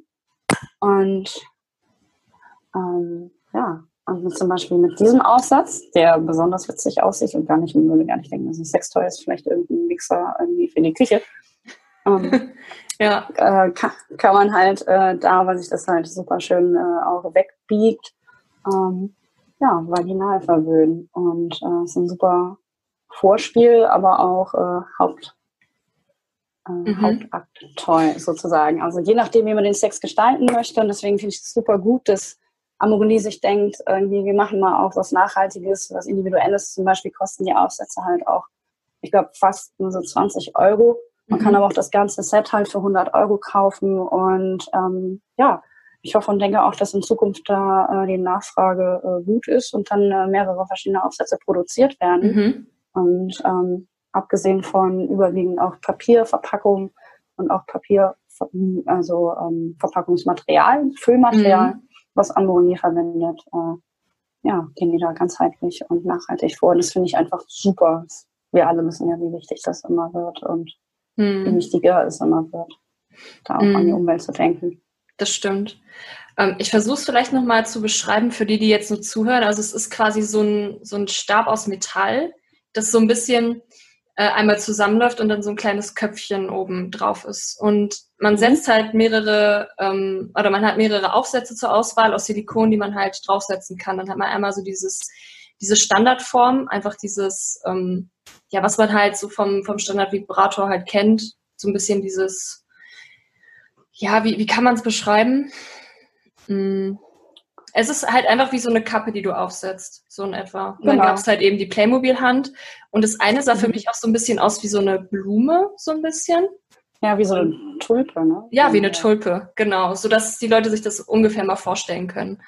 Und ähm, ja, und zum Beispiel mit diesem Aufsatz, der besonders witzig aussieht und gar nicht, man würde gar nicht denken, dass ein Sextoy ist, vielleicht irgendein Mixer irgendwie für die Küche. Ähm, ja. Äh, kann, kann, man halt äh, da, weil sich das halt super schön äh, auch wegbiegt, ähm, ja, vaginal verwöhnen. Und äh, ist ein super Vorspiel, aber auch äh, Haupt, äh, mhm. Hauptakt toll sozusagen. Also je nachdem, wie man den Sex gestalten möchte. Und deswegen finde ich es super gut, dass Amogonie sich denkt, irgendwie, wir machen mal auch was Nachhaltiges, was Individuelles. Zum Beispiel kosten die Aufsätze halt auch, ich glaube, fast nur so 20 Euro. Man mhm. kann aber auch das ganze Set halt für 100 Euro kaufen. Und ähm, ja, ich hoffe und denke auch, dass in Zukunft da äh, die Nachfrage äh, gut ist und dann äh, mehrere verschiedene Aufsätze produziert werden. Mhm. Und ähm, abgesehen von überwiegend auch Papierverpackung und auch Papier, also ähm, Verpackungsmaterial, Füllmaterial, mhm. was Ammonie verwendet, äh, ja, gehen die da ganzheitlich und nachhaltig vor. Und das finde ich einfach super. Wir alle wissen ja, wie wichtig das immer wird und mhm. wie wichtiger es immer wird, da auch an die mhm. Umwelt zu denken das stimmt. Ähm, ich versuche es vielleicht nochmal zu beschreiben für die, die jetzt nur zuhören. Also es ist quasi so ein, so ein Stab aus Metall, das so ein bisschen äh, einmal zusammenläuft und dann so ein kleines Köpfchen oben drauf ist. Und man mhm. setzt halt mehrere, ähm, oder man hat mehrere Aufsätze zur Auswahl aus Silikon, die man halt draufsetzen kann. Dann hat man einmal so dieses, diese Standardform, einfach dieses, ähm, ja, was man halt so vom, vom Standard-Vibrator halt kennt, so ein bisschen dieses ja, wie, wie kann man es beschreiben? Hm. Es ist halt einfach wie so eine Kappe, die du aufsetzt, so in etwa. Und genau. dann gab es halt eben die Playmobil-Hand. Und das eine sah mhm. für mich auch so ein bisschen aus wie so eine Blume, so ein bisschen. Ja, wie so eine Tulpe, ne? Ja, wie eine Tulpe, genau. So dass die Leute sich das ungefähr mal vorstellen können.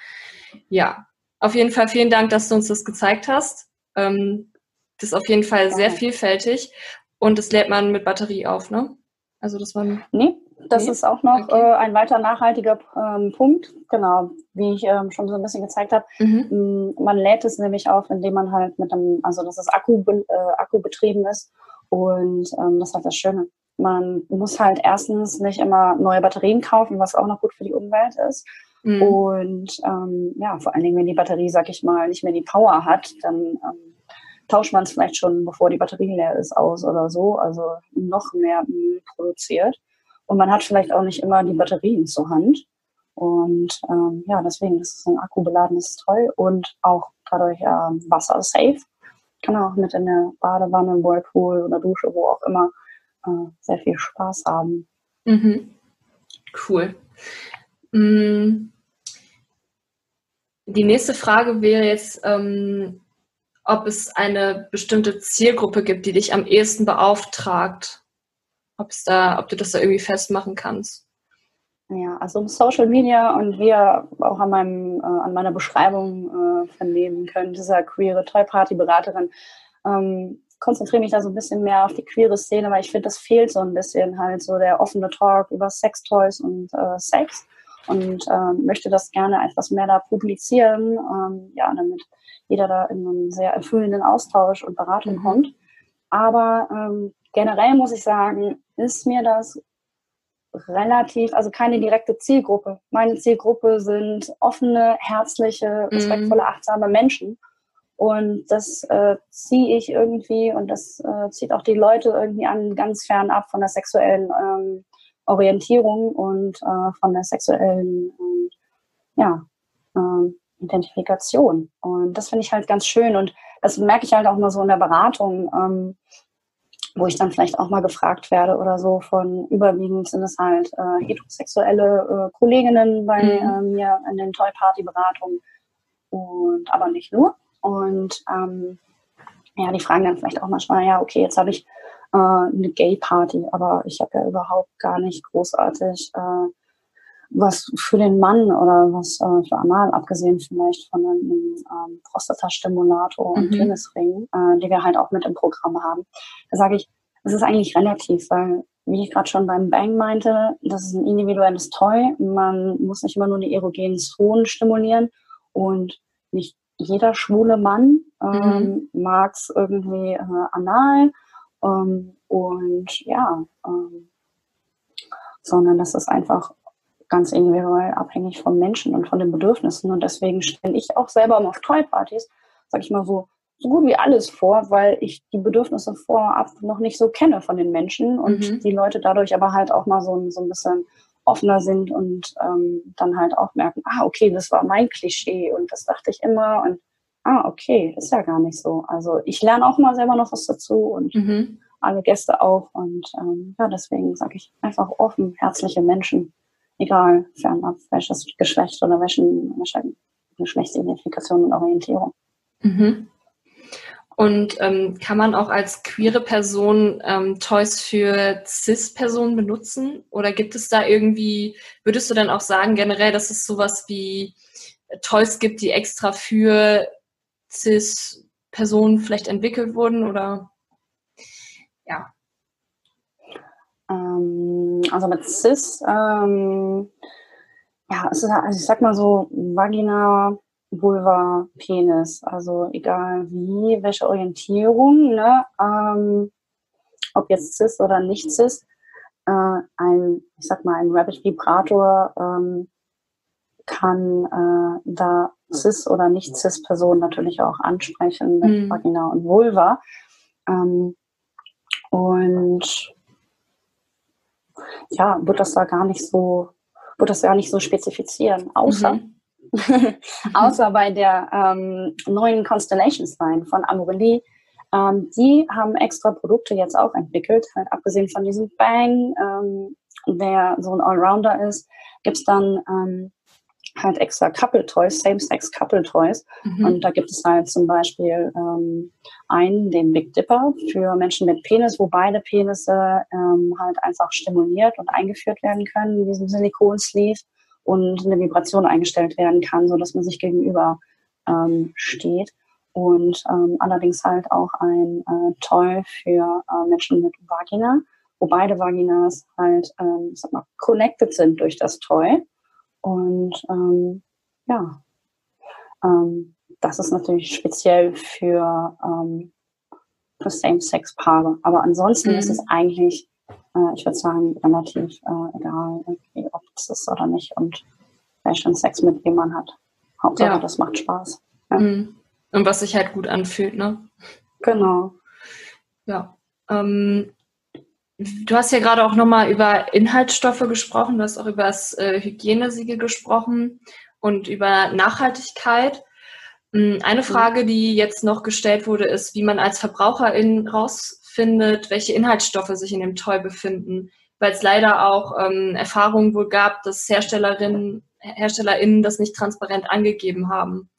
Ja, auf jeden Fall vielen Dank, dass du uns das gezeigt hast. Ähm, das ist auf jeden Fall sehr vielfältig. Und das lädt man mit Batterie auf, ne? Also das war. Nee, das ist auch noch okay. äh, ein weiter nachhaltiger ähm, Punkt. Genau, wie ich ähm, schon so ein bisschen gezeigt habe. Mhm. Man lädt es nämlich auf, indem man halt mit einem, also dass das Akku, äh, Akku betrieben ist. Und ähm, das ist halt das Schöne. Man muss halt erstens nicht immer neue Batterien kaufen, was auch noch gut für die Umwelt ist. Mhm. Und ähm, ja, vor allen Dingen, wenn die Batterie, sag ich mal, nicht mehr die Power hat, dann ähm, tauscht man es vielleicht schon, bevor die Batterie leer ist, aus oder so. Also noch mehr Müll produziert. Und man hat vielleicht auch nicht immer die Batterien zur Hand. Und ähm, ja, deswegen ist es ein Akku beladen, ist toll und auch dadurch ähm, wassersafe. Kann auch mit in der Badewanne, Whirlpool oder Dusche, wo auch immer, äh, sehr viel Spaß haben. Mhm. Cool. Mm. Die nächste Frage wäre jetzt, ähm, ob es eine bestimmte Zielgruppe gibt, die dich am ehesten beauftragt ob's da, ob du das da irgendwie festmachen kannst. Ja, also Social Media und wie ihr auch an, meinem, äh, an meiner Beschreibung äh, vernehmen könnt, dieser queere Toy-Party-Beraterin, ähm, konzentriere mich da so ein bisschen mehr auf die queere Szene, weil ich finde, das fehlt so ein bisschen halt so der offene Talk über Sextoys und äh, Sex und äh, möchte das gerne etwas mehr da publizieren, ähm, ja, damit jeder da in einen sehr erfüllenden Austausch und Beratung kommt. Aber ähm, generell muss ich sagen, ist mir das relativ, also keine direkte Zielgruppe. Meine Zielgruppe sind offene, herzliche, mhm. respektvolle, achtsame Menschen. Und das äh, ziehe ich irgendwie und das äh, zieht auch die Leute irgendwie an, ganz fern ab von der sexuellen ähm, Orientierung und äh, von der sexuellen ähm, ja, ähm, Identifikation. Und das finde ich halt ganz schön. Und das merke ich halt auch mal so in der Beratung. Ähm, wo ich dann vielleicht auch mal gefragt werde oder so von überwiegend sind es halt äh, heterosexuelle äh, Kolleginnen bei mhm. äh, mir in den Toy Party Beratungen und aber nicht nur. Und ähm, ja, die fragen dann vielleicht auch manchmal, ja, okay, jetzt habe ich äh, eine Gay Party, aber ich habe ja überhaupt gar nicht großartig äh, was für den Mann oder was äh, für Anal, abgesehen vielleicht von einem ähm, Prostatastimulator und mhm. Penisring, äh, die wir halt auch mit im Programm haben. Da sage ich, es ist eigentlich relativ, weil wie ich gerade schon beim Bang meinte, das ist ein individuelles Toy. Man muss nicht immer nur die erogenen Zonen stimulieren und nicht jeder schwule Mann ähm, mhm. mag es irgendwie äh, anal. Ähm, und ja, ähm, sondern das ist einfach ganz individuell abhängig vom Menschen und von den Bedürfnissen. Und deswegen stelle ich auch selber auf Toy-Partys, sag ich mal so, so gut wie alles vor, weil ich die Bedürfnisse vorab noch nicht so kenne von den Menschen und mhm. die Leute dadurch aber halt auch mal so, so ein bisschen offener sind und ähm, dann halt auch merken, ah, okay, das war mein Klischee und das dachte ich immer und ah, okay, ist ja gar nicht so. Also ich lerne auch mal selber noch was dazu und mhm. alle Gäste auch und ähm, ja, deswegen sage ich einfach offen, herzliche Menschen, egal fernab welches Geschlecht oder welchen, welche Geschlechtsidentifikation und Orientierung. Mhm. Und ähm, kann man auch als queere Person ähm, Toys für CIS-Personen benutzen? Oder gibt es da irgendwie, würdest du dann auch sagen generell, dass es sowas wie Toys gibt, die extra für CIS-Personen vielleicht entwickelt wurden? Oder ja. Ähm, also mit CIS, ähm, ja, es ist, also ich sag mal so, Vagina, Vulva, Penis. Also egal wie, welche Orientierung, ne? Ähm, ob jetzt cis oder nicht cis, äh, ein, ich sag mal, ein Rapid Vibrator ähm, kann äh, da cis oder nicht cis Personen natürlich auch ansprechen mit mhm. Vagina und Vulva. Ähm, und ja, wird das da gar nicht so, wird das gar nicht so spezifizieren, außer mhm. Außer bei der ähm, neuen Constellations Line von Amorelie. Ähm, die haben extra Produkte jetzt auch entwickelt, halt abgesehen von diesem Bang, ähm, der so ein Allrounder ist, gibt's dann ähm, halt extra Couple Toys, Same-Sex Couple Toys. Mhm. Und da gibt es halt zum Beispiel ähm, einen, den Big Dipper, für Menschen mit Penis, wo beide Penisse ähm, halt einfach stimuliert und eingeführt werden können in diesem Silikon-Sleeve und eine Vibration eingestellt werden kann, so dass man sich gegenüber ähm, steht. Und ähm, allerdings halt auch ein äh, Toy für äh, Menschen mit Vagina, wo beide Vaginas halt, ähm, sag mal, connected sind durch das Toy. Und ähm, ja, ähm, das ist natürlich speziell für, ähm, für Same-Sex-Paare. Aber ansonsten mhm. ist es eigentlich äh, ich würde sagen, relativ äh, egal, ob es ist oder nicht und welchen Sex mit man hat. Hauptsache, ja. das macht Spaß. Ja. Mhm. Und was sich halt gut anfühlt, ne? Genau. Ja. Ähm, du hast ja gerade auch nochmal über Inhaltsstoffe gesprochen, du hast auch über das äh, Hygienesiegel gesprochen und über Nachhaltigkeit. Hm, eine mhm. Frage, die jetzt noch gestellt wurde, ist, wie man als Verbraucherin raus findet, welche Inhaltsstoffe sich in dem Toy befinden, weil es leider auch ähm, Erfahrungen wohl gab, dass Herstellerinnen, HerstellerInnen das nicht transparent angegeben haben.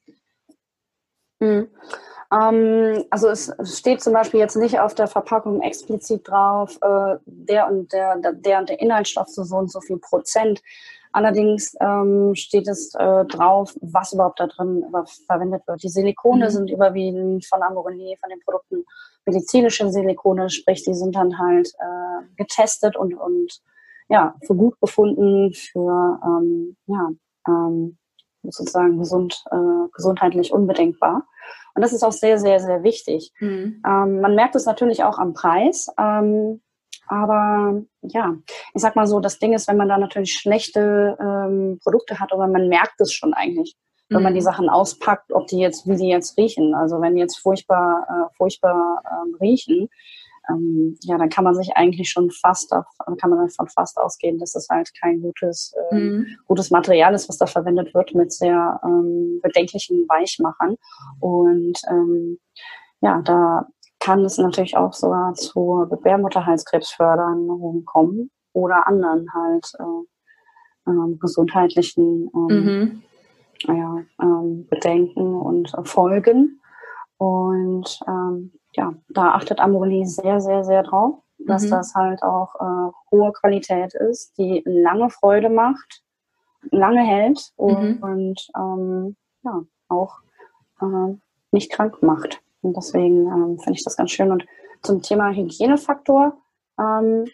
Ähm, also es steht zum Beispiel jetzt nicht auf der Verpackung explizit drauf, äh, der und der, der und der Inhaltsstoff zu so und so viel Prozent. Allerdings ähm, steht es äh, drauf, was überhaupt da drin verwendet wird. Die Silikone mhm. sind überwiegend von Amorelie, von den Produkten medizinische Silikone, sprich, die sind dann halt äh, getestet und, und ja, für gut befunden, für ähm, ja, ähm, sozusagen gesund, äh, gesundheitlich unbedenkbar. Und das ist auch sehr, sehr, sehr wichtig. Mhm. Ähm, man merkt es natürlich auch am Preis. Ähm, aber ja, ich sag mal so, das Ding ist, wenn man da natürlich schlechte ähm, Produkte hat, aber man merkt es schon eigentlich, wenn mhm. man die mhm. Sachen auspackt, ob die jetzt, wie die jetzt riechen. Also wenn die jetzt furchtbar, äh, furchtbar ähm, riechen, ähm, ja, dann kann man sich eigentlich schon fast, auf, kann man davon fast ausgehen, dass das halt kein gutes, äh, mhm. gutes Material ist, was da verwendet wird mit sehr ähm, bedenklichen Weichmachern. Und ähm, ja, da kann es natürlich auch sogar zu Gebärmutterhalskrebsförderungen kommen oder anderen halt äh, äh, gesundheitlichen ähm, mhm. ja, ähm, Bedenken und Folgen. Und ähm, ja, da achtet Amorelie sehr, sehr, sehr drauf, dass mhm. das halt auch äh, hohe Qualität ist, die lange Freude macht, lange hält und, mhm. und ähm, ja, auch äh, nicht krank macht. Und deswegen ähm, finde ich das ganz schön. Und zum Thema Hygienefaktor, ähm,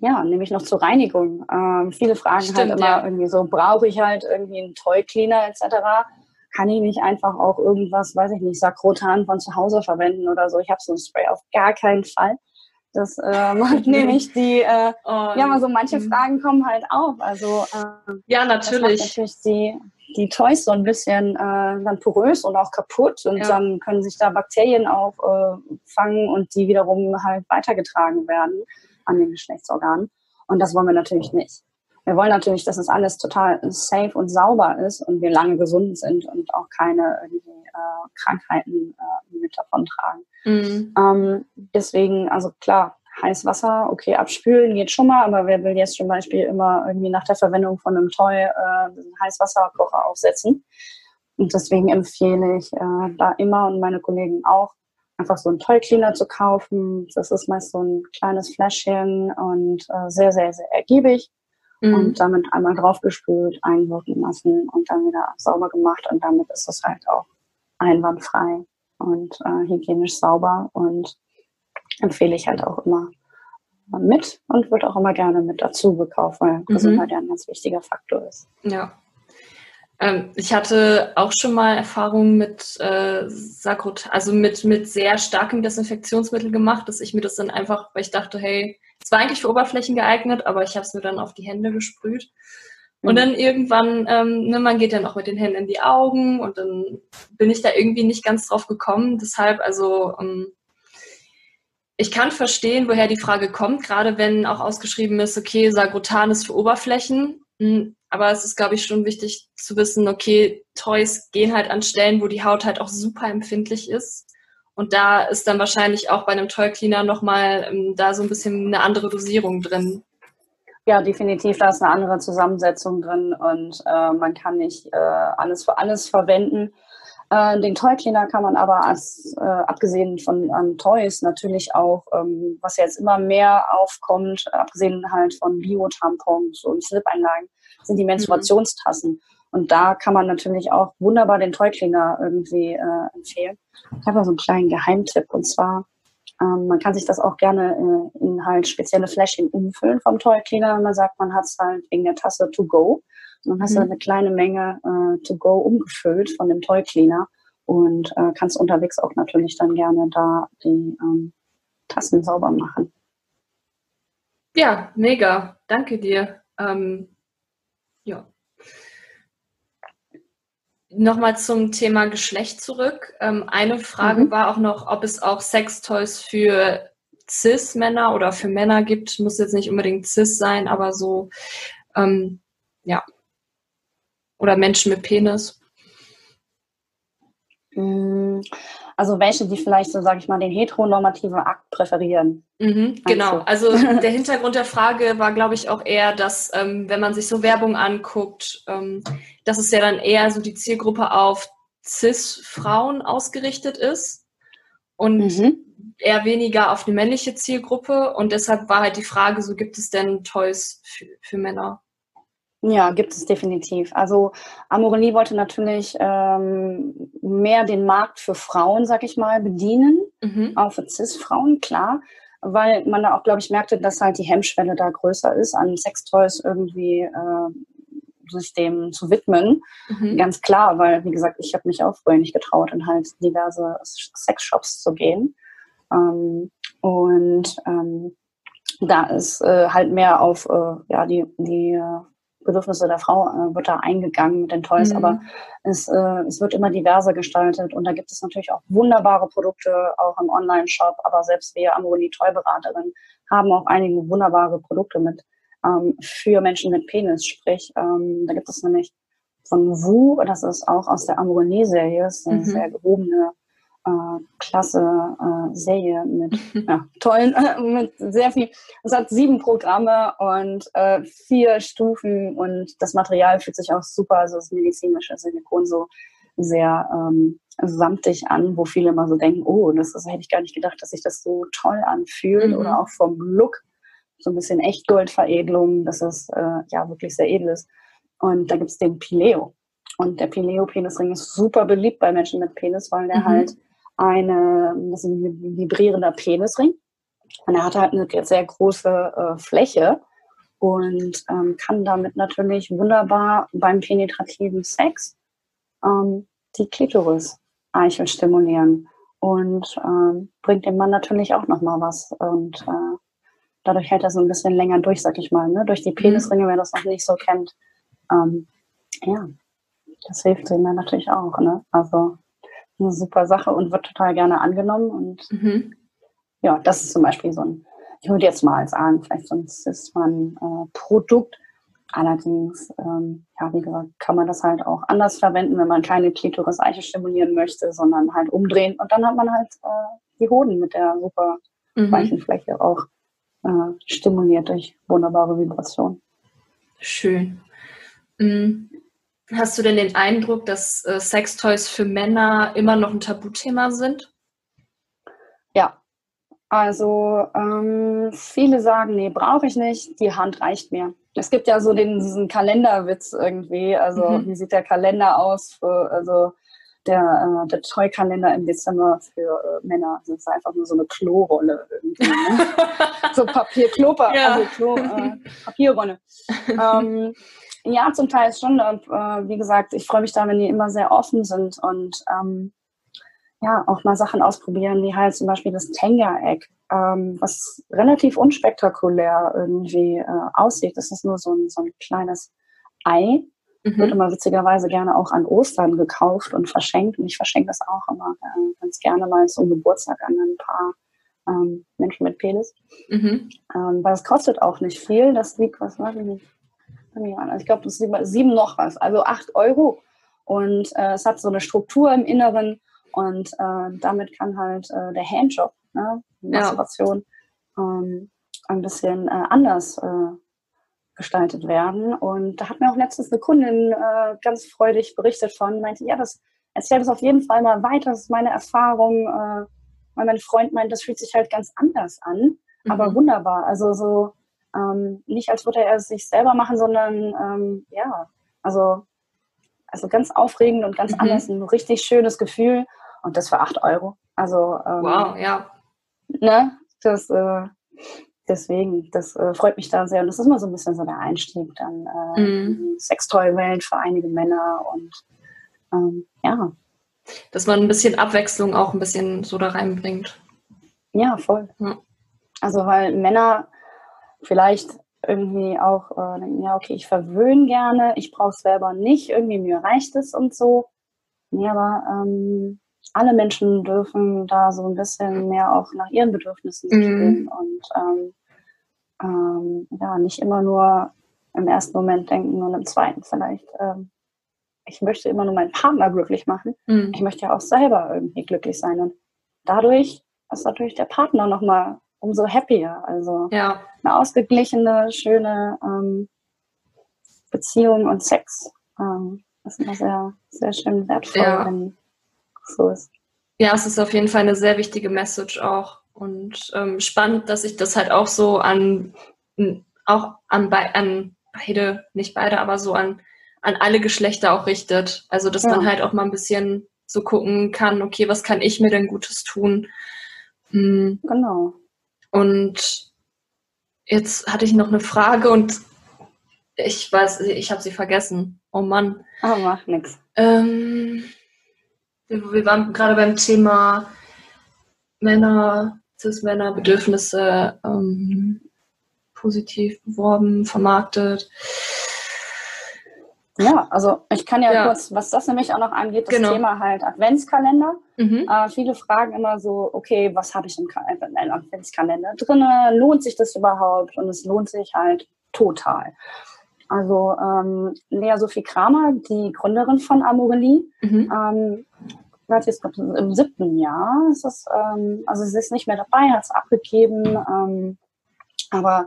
ja, nämlich noch zur Reinigung. Ähm, viele fragen halt Stimmt, halt immer ja. irgendwie so, brauche ich halt irgendwie einen Toy Cleaner etc. Kann ich nicht einfach auch irgendwas, weiß ich nicht, Sakrotan von zu Hause verwenden oder so? Ich habe so ein Spray auf gar keinen Fall. Das äh, macht nämlich die, äh, oh, ja, mal so manche mhm. Fragen kommen halt auf. Also äh, ja, natürlich. Das natürlich die, die Toys so ein bisschen äh, dann porös und auch kaputt und ja. dann können sich da Bakterien auffangen äh, und die wiederum halt weitergetragen werden an den Geschlechtsorganen. Und das wollen wir natürlich nicht. Wir wollen natürlich, dass es alles total safe und sauber ist und wir lange gesund sind und auch keine irgendwie, äh, Krankheiten äh, mit davon tragen. Mhm. Ähm, deswegen, also klar, Heißwasser, okay, abspülen geht schon mal, aber wer will jetzt zum Beispiel immer irgendwie nach der Verwendung von einem Toy äh, einen Heißwasserkocher aufsetzen? Und deswegen empfehle ich äh, da immer und meine Kollegen auch, einfach so einen Toy Cleaner zu kaufen. Das ist meist so ein kleines Fläschchen und äh, sehr, sehr, sehr ergiebig. Mhm. Und damit einmal draufgespült, einwirken lassen und dann wieder sauber gemacht. Und damit ist es halt auch einwandfrei und äh, hygienisch sauber und empfehle ich halt auch immer mit und wird auch immer gerne mit dazu gekauft, weil mhm. Gesundheit ja ein ganz wichtiger Faktor ist. Ja. Ähm, ich hatte auch schon mal Erfahrungen mit äh, Sakrot, also mit, mit sehr starkem Desinfektionsmittel gemacht, dass ich mir das dann einfach, weil ich dachte, hey, es war eigentlich für Oberflächen geeignet, aber ich habe es mir dann auf die Hände gesprüht. Und mhm. dann irgendwann, ähm, ne, man geht dann auch mit den Händen in die Augen und dann bin ich da irgendwie nicht ganz drauf gekommen. Deshalb, also ähm, ich kann verstehen, woher die Frage kommt, gerade wenn auch ausgeschrieben ist, okay, Sagrotan ist für Oberflächen. Hm, aber es ist, glaube ich, schon wichtig zu wissen, okay, Toys gehen halt an Stellen, wo die Haut halt auch super empfindlich ist. Und da ist dann wahrscheinlich auch bei einem Toy Cleaner nochmal ähm, da so ein bisschen eine andere Dosierung drin. Ja, definitiv, da ist eine andere Zusammensetzung drin und äh, man kann nicht äh, alles für alles verwenden. Äh, den Toy Cleaner kann man aber als, äh, abgesehen von an Toys natürlich auch, ähm, was jetzt immer mehr aufkommt, abgesehen halt von Bio-Tampons und Slip-Einlagen, sind die mhm. Menstruationstassen. Mhm. Und da kann man natürlich auch wunderbar den Toy Cleaner irgendwie äh, empfehlen. Ich habe so einen kleinen Geheimtipp und zwar, ähm, man kann sich das auch gerne äh, in halt spezielle Fläschchen umfüllen vom Toy Cleaner, wenn man sagt, man hat es halt wegen der Tasse to go. Dann hast mhm. du eine kleine Menge äh, to go umgefüllt von dem Toy Cleaner und äh, kannst unterwegs auch natürlich dann gerne da die ähm, Tassen sauber machen. Ja, mega. Danke dir. Ähm, ja. Nochmal zum Thema Geschlecht zurück. Ähm, eine Frage mhm. war auch noch, ob es auch Sextoys für Cis-Männer oder für Männer gibt. Muss jetzt nicht unbedingt Cis sein, aber so, ähm, ja, oder Menschen mit Penis? Mm, also welche, die vielleicht so, sage ich mal, den heteronormativen Akt präferieren. Mhm, genau. Also der Hintergrund der Frage war, glaube ich, auch eher, dass ähm, wenn man sich so Werbung anguckt, ähm, dass es ja dann eher so die Zielgruppe auf Cis-Frauen ausgerichtet ist und mhm. eher weniger auf eine männliche Zielgruppe. Und deshalb war halt die Frage, so gibt es denn Toys für, für Männer? Ja, gibt es definitiv. Also Amorelie wollte natürlich ähm, mehr den Markt für Frauen, sag ich mal, bedienen, mhm. auch für Cis-Frauen, klar, weil man da auch, glaube ich, merkte, dass halt die Hemmschwelle da größer ist, an Sextoys irgendwie äh, sich dem zu widmen. Mhm. Ganz klar, weil, wie gesagt, ich habe mich auch früher nicht getraut, in halt diverse Sexshops zu gehen. Ähm, und ähm, da ist äh, halt mehr auf äh, ja, die, die äh, Bedürfnisse der Frau äh, wird da eingegangen mit den Toys, mhm. aber es, äh, es wird immer diverser gestaltet und da gibt es natürlich auch wunderbare Produkte, auch im Online-Shop, aber selbst wir Amorelli Toy-Beraterin haben auch einige wunderbare Produkte mit ähm, für Menschen mit Penis, sprich, ähm, da gibt es nämlich von Wu, das ist auch aus der Amorelli-Serie, ist eine mhm. sehr gehobene äh, klasse äh, Serie mit ja, tollen, äh, mit sehr viel. Es hat sieben Programme und äh, vier Stufen und das Material fühlt sich auch super, also das medizinische Silikon so sehr ähm, samtig an, wo viele immer so denken, oh, das, das hätte ich gar nicht gedacht, dass sich das so toll anfühlt mhm. oder auch vom Look so ein bisschen Echtgoldveredelung, dass es äh, ja wirklich sehr edel ist. Und da gibt es den Pileo. Und der Pileo-Penisring ist super beliebt bei Menschen mit Penis, weil der mhm. halt eine, das ist ein vibrierender Penisring. Und er hat halt eine sehr große äh, Fläche und ähm, kann damit natürlich wunderbar beim penetrativen Sex ähm, die Klitoris-Eichel stimulieren und ähm, bringt dem Mann natürlich auch nochmal was. Und äh, dadurch hält er so ein bisschen länger durch, sag ich mal, ne? durch die mhm. Penisringe, wer das noch nicht so kennt. Ähm, ja, das hilft ihm dann natürlich auch. Ne? Also eine super Sache und wird total gerne angenommen. Und mhm. ja, das ist zum Beispiel so ein, ich würde jetzt mal sagen, vielleicht sonst ist man äh, Produkt. Allerdings, ähm, ja, wie gesagt, kann man das halt auch anders verwenden, wenn man keine Klitoris-Eiche stimulieren möchte, sondern halt umdrehen. Und dann hat man halt äh, die Hoden mit der super mhm. weichen Fläche auch äh, stimuliert durch wunderbare Vibration. Schön. Mhm. Hast du denn den Eindruck, dass äh, Sextoys für Männer immer noch ein Tabuthema sind? Ja. Also ähm, viele sagen, nee, brauche ich nicht, die Hand reicht mir. Es gibt ja so den, diesen Kalenderwitz irgendwie. Also mhm. wie sieht der Kalender aus? Für, also der, äh, der Toy-Kalender im Dezember für äh, Männer. Das ist einfach nur so eine Klorolle irgendwie. Ne? so Papier, Klopa, ja. also Klo, äh, Papierrolle. ähm, ja, zum Teil schon. Und, äh, wie gesagt, ich freue mich da, wenn die immer sehr offen sind und ähm, ja, auch mal Sachen ausprobieren, wie halt zum Beispiel das Tenga-Egg, ähm, was relativ unspektakulär irgendwie äh, aussieht. Das ist nur so ein, so ein kleines Ei. Mhm. Wird immer witzigerweise gerne auch an Ostern gekauft und verschenkt. Und ich verschenke das auch immer äh, ganz gerne mal zum Geburtstag an ein paar ähm, Menschen mit Penis. Mhm. Ähm, weil es kostet auch nicht viel. Das liegt, was ich nicht, also ich glaube, das ist sieben noch was, also acht Euro. Und äh, es hat so eine Struktur im Inneren und äh, damit kann halt äh, der Handjob, ne, Masturbation, ja. ähm, ein bisschen äh, anders äh, gestaltet werden. Und da hat mir auch letztens eine Kundin äh, ganz freudig berichtet von, meinte, ja, das erzählt es auf jeden Fall mal weiter, das ist meine Erfahrung. Weil mein Freund meint, das fühlt sich halt ganz anders an, mhm. aber wunderbar. Also so ähm, nicht als würde er es sich selber machen, sondern ähm, ja, also, also ganz aufregend und ganz mhm. anders, ein richtig schönes Gefühl und das für 8 Euro. Also ähm, wow, ja. Ne, das äh, deswegen, das äh, freut mich da sehr und das ist immer so ein bisschen so der Einstieg dann äh, mhm. Sextoy-Welt für einige Männer und ähm, ja. Dass man ein bisschen Abwechslung auch ein bisschen so da reinbringt. Ja, voll. Ja. Also weil Männer vielleicht irgendwie auch äh, denken, ja, okay, ich verwöhne gerne, ich brauche es selber nicht, irgendwie mir reicht es und so. Nee, aber ähm, alle Menschen dürfen da so ein bisschen mehr auch nach ihren Bedürfnissen mhm. und ähm, ähm, ja, nicht immer nur im ersten Moment denken und im zweiten vielleicht, ähm, ich möchte immer nur meinen Partner glücklich machen. Mhm. Ich möchte ja auch selber irgendwie glücklich sein. Und dadurch ist natürlich der Partner nochmal umso happier. Also ja. Eine ausgeglichene, schöne ähm, Beziehung und Sex ähm, ist immer sehr, sehr schön wertvoll, ja. wenn so ist. Ja, es ist auf jeden Fall eine sehr wichtige Message auch und ähm, spannend, dass sich das halt auch so an auch an, be an beide, nicht beide, aber so an an alle Geschlechter auch richtet. Also dass ja. man halt auch mal ein bisschen so gucken kann, okay, was kann ich mir denn Gutes tun? Mhm. Genau. Und jetzt hatte ich noch eine Frage und ich weiß, ich habe sie vergessen. Oh Mann. Ah, oh, macht nix. Ähm, wir, wir waren gerade beim Thema Männer, Cis-Männer, Bedürfnisse ähm, positiv beworben, vermarktet. Ja, also ich kann ja, ja, kurz, was das nämlich auch noch angeht, das genau. Thema halt Adventskalender. Mhm. Äh, viele fragen immer so, okay, was habe ich im Adventskalender drin? Lohnt sich das überhaupt? Und es lohnt sich halt total. Also ähm, Lea Sophie Kramer, die Gründerin von Amorelie, mhm. ähm, jetzt im siebten Jahr ist das, ähm, also sie ist nicht mehr dabei, hat es abgegeben, ähm, aber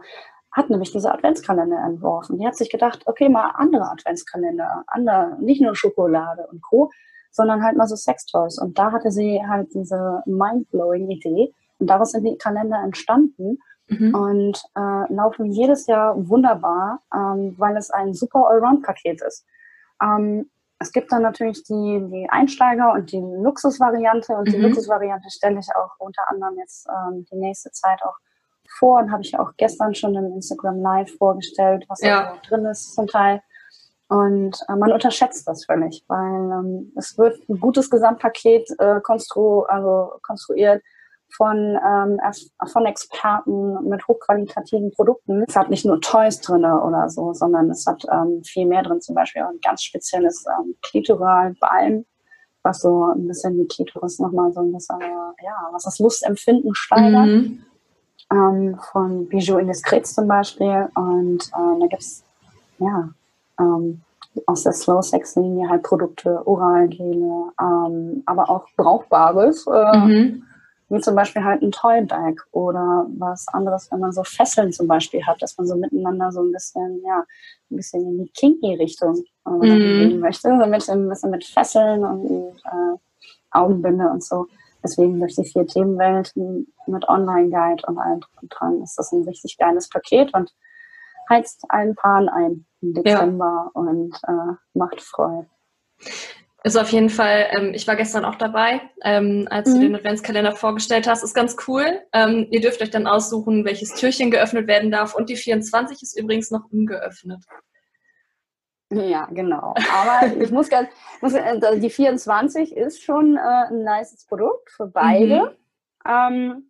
hat nämlich diese Adventskalender entworfen. Die hat sich gedacht, okay, mal andere Adventskalender, andere, nicht nur Schokolade und Co., sondern halt mal so Sextoys. Und da hatte sie halt diese mind-blowing Idee. Und daraus sind die Kalender entstanden mhm. und äh, laufen jedes Jahr wunderbar, ähm, weil es ein super Allround-Paket ist. Ähm, es gibt dann natürlich die, die Einsteiger und die Luxusvariante und mhm. die Luxusvariante stelle ich auch unter anderem jetzt ähm, die nächste Zeit auch vor und habe ich auch gestern schon im Instagram Live vorgestellt, was ja. da drin ist zum Teil. Und äh, man unterschätzt das völlig, weil ähm, es wird ein gutes Gesamtpaket äh, konstru also konstruiert von, ähm, von Experten mit hochqualitativen Produkten. Es hat nicht nur Toys drin oder so, sondern es hat ähm, viel mehr drin, zum Beispiel ein ganz spezielles ähm, Klitoral-Balm, was so ein bisschen die Klitoris nochmal so ein bisschen, äh, ja, was das Lustempfinden steigert. Mhm. Ähm, von Bijou Indiscrets zum Beispiel. Und äh, da gibt's ja, ähm, aus der Slow Sex Linie halt Produkte, Oralgele, ähm, aber auch Brauchbares. Äh, mhm wie zum Beispiel halt ein Toyback oder was anderes, wenn man so Fesseln zum Beispiel hat, dass man so miteinander so ein bisschen, ja, ein bisschen in die Kinky-Richtung äh, mm. gehen möchte, so mit, ein bisschen mit Fesseln und äh, Augenbinde und so. Deswegen durch die vier Themenwelten mit Online-Guide und allem dran ist das ein richtig geiles Paket und heizt allen Paaren ein im Dezember ja. und äh, macht Freude. Ist auf jeden Fall, ähm, ich war gestern auch dabei, ähm, als mhm. du den Adventskalender vorgestellt hast. Ist ganz cool. Ähm, ihr dürft euch dann aussuchen, welches Türchen geöffnet werden darf. Und die 24 ist übrigens noch ungeöffnet. Ja, genau. Aber ich muss ganz, muss, äh, die 24 ist schon äh, ein nices Produkt für beide. Mhm. Ähm,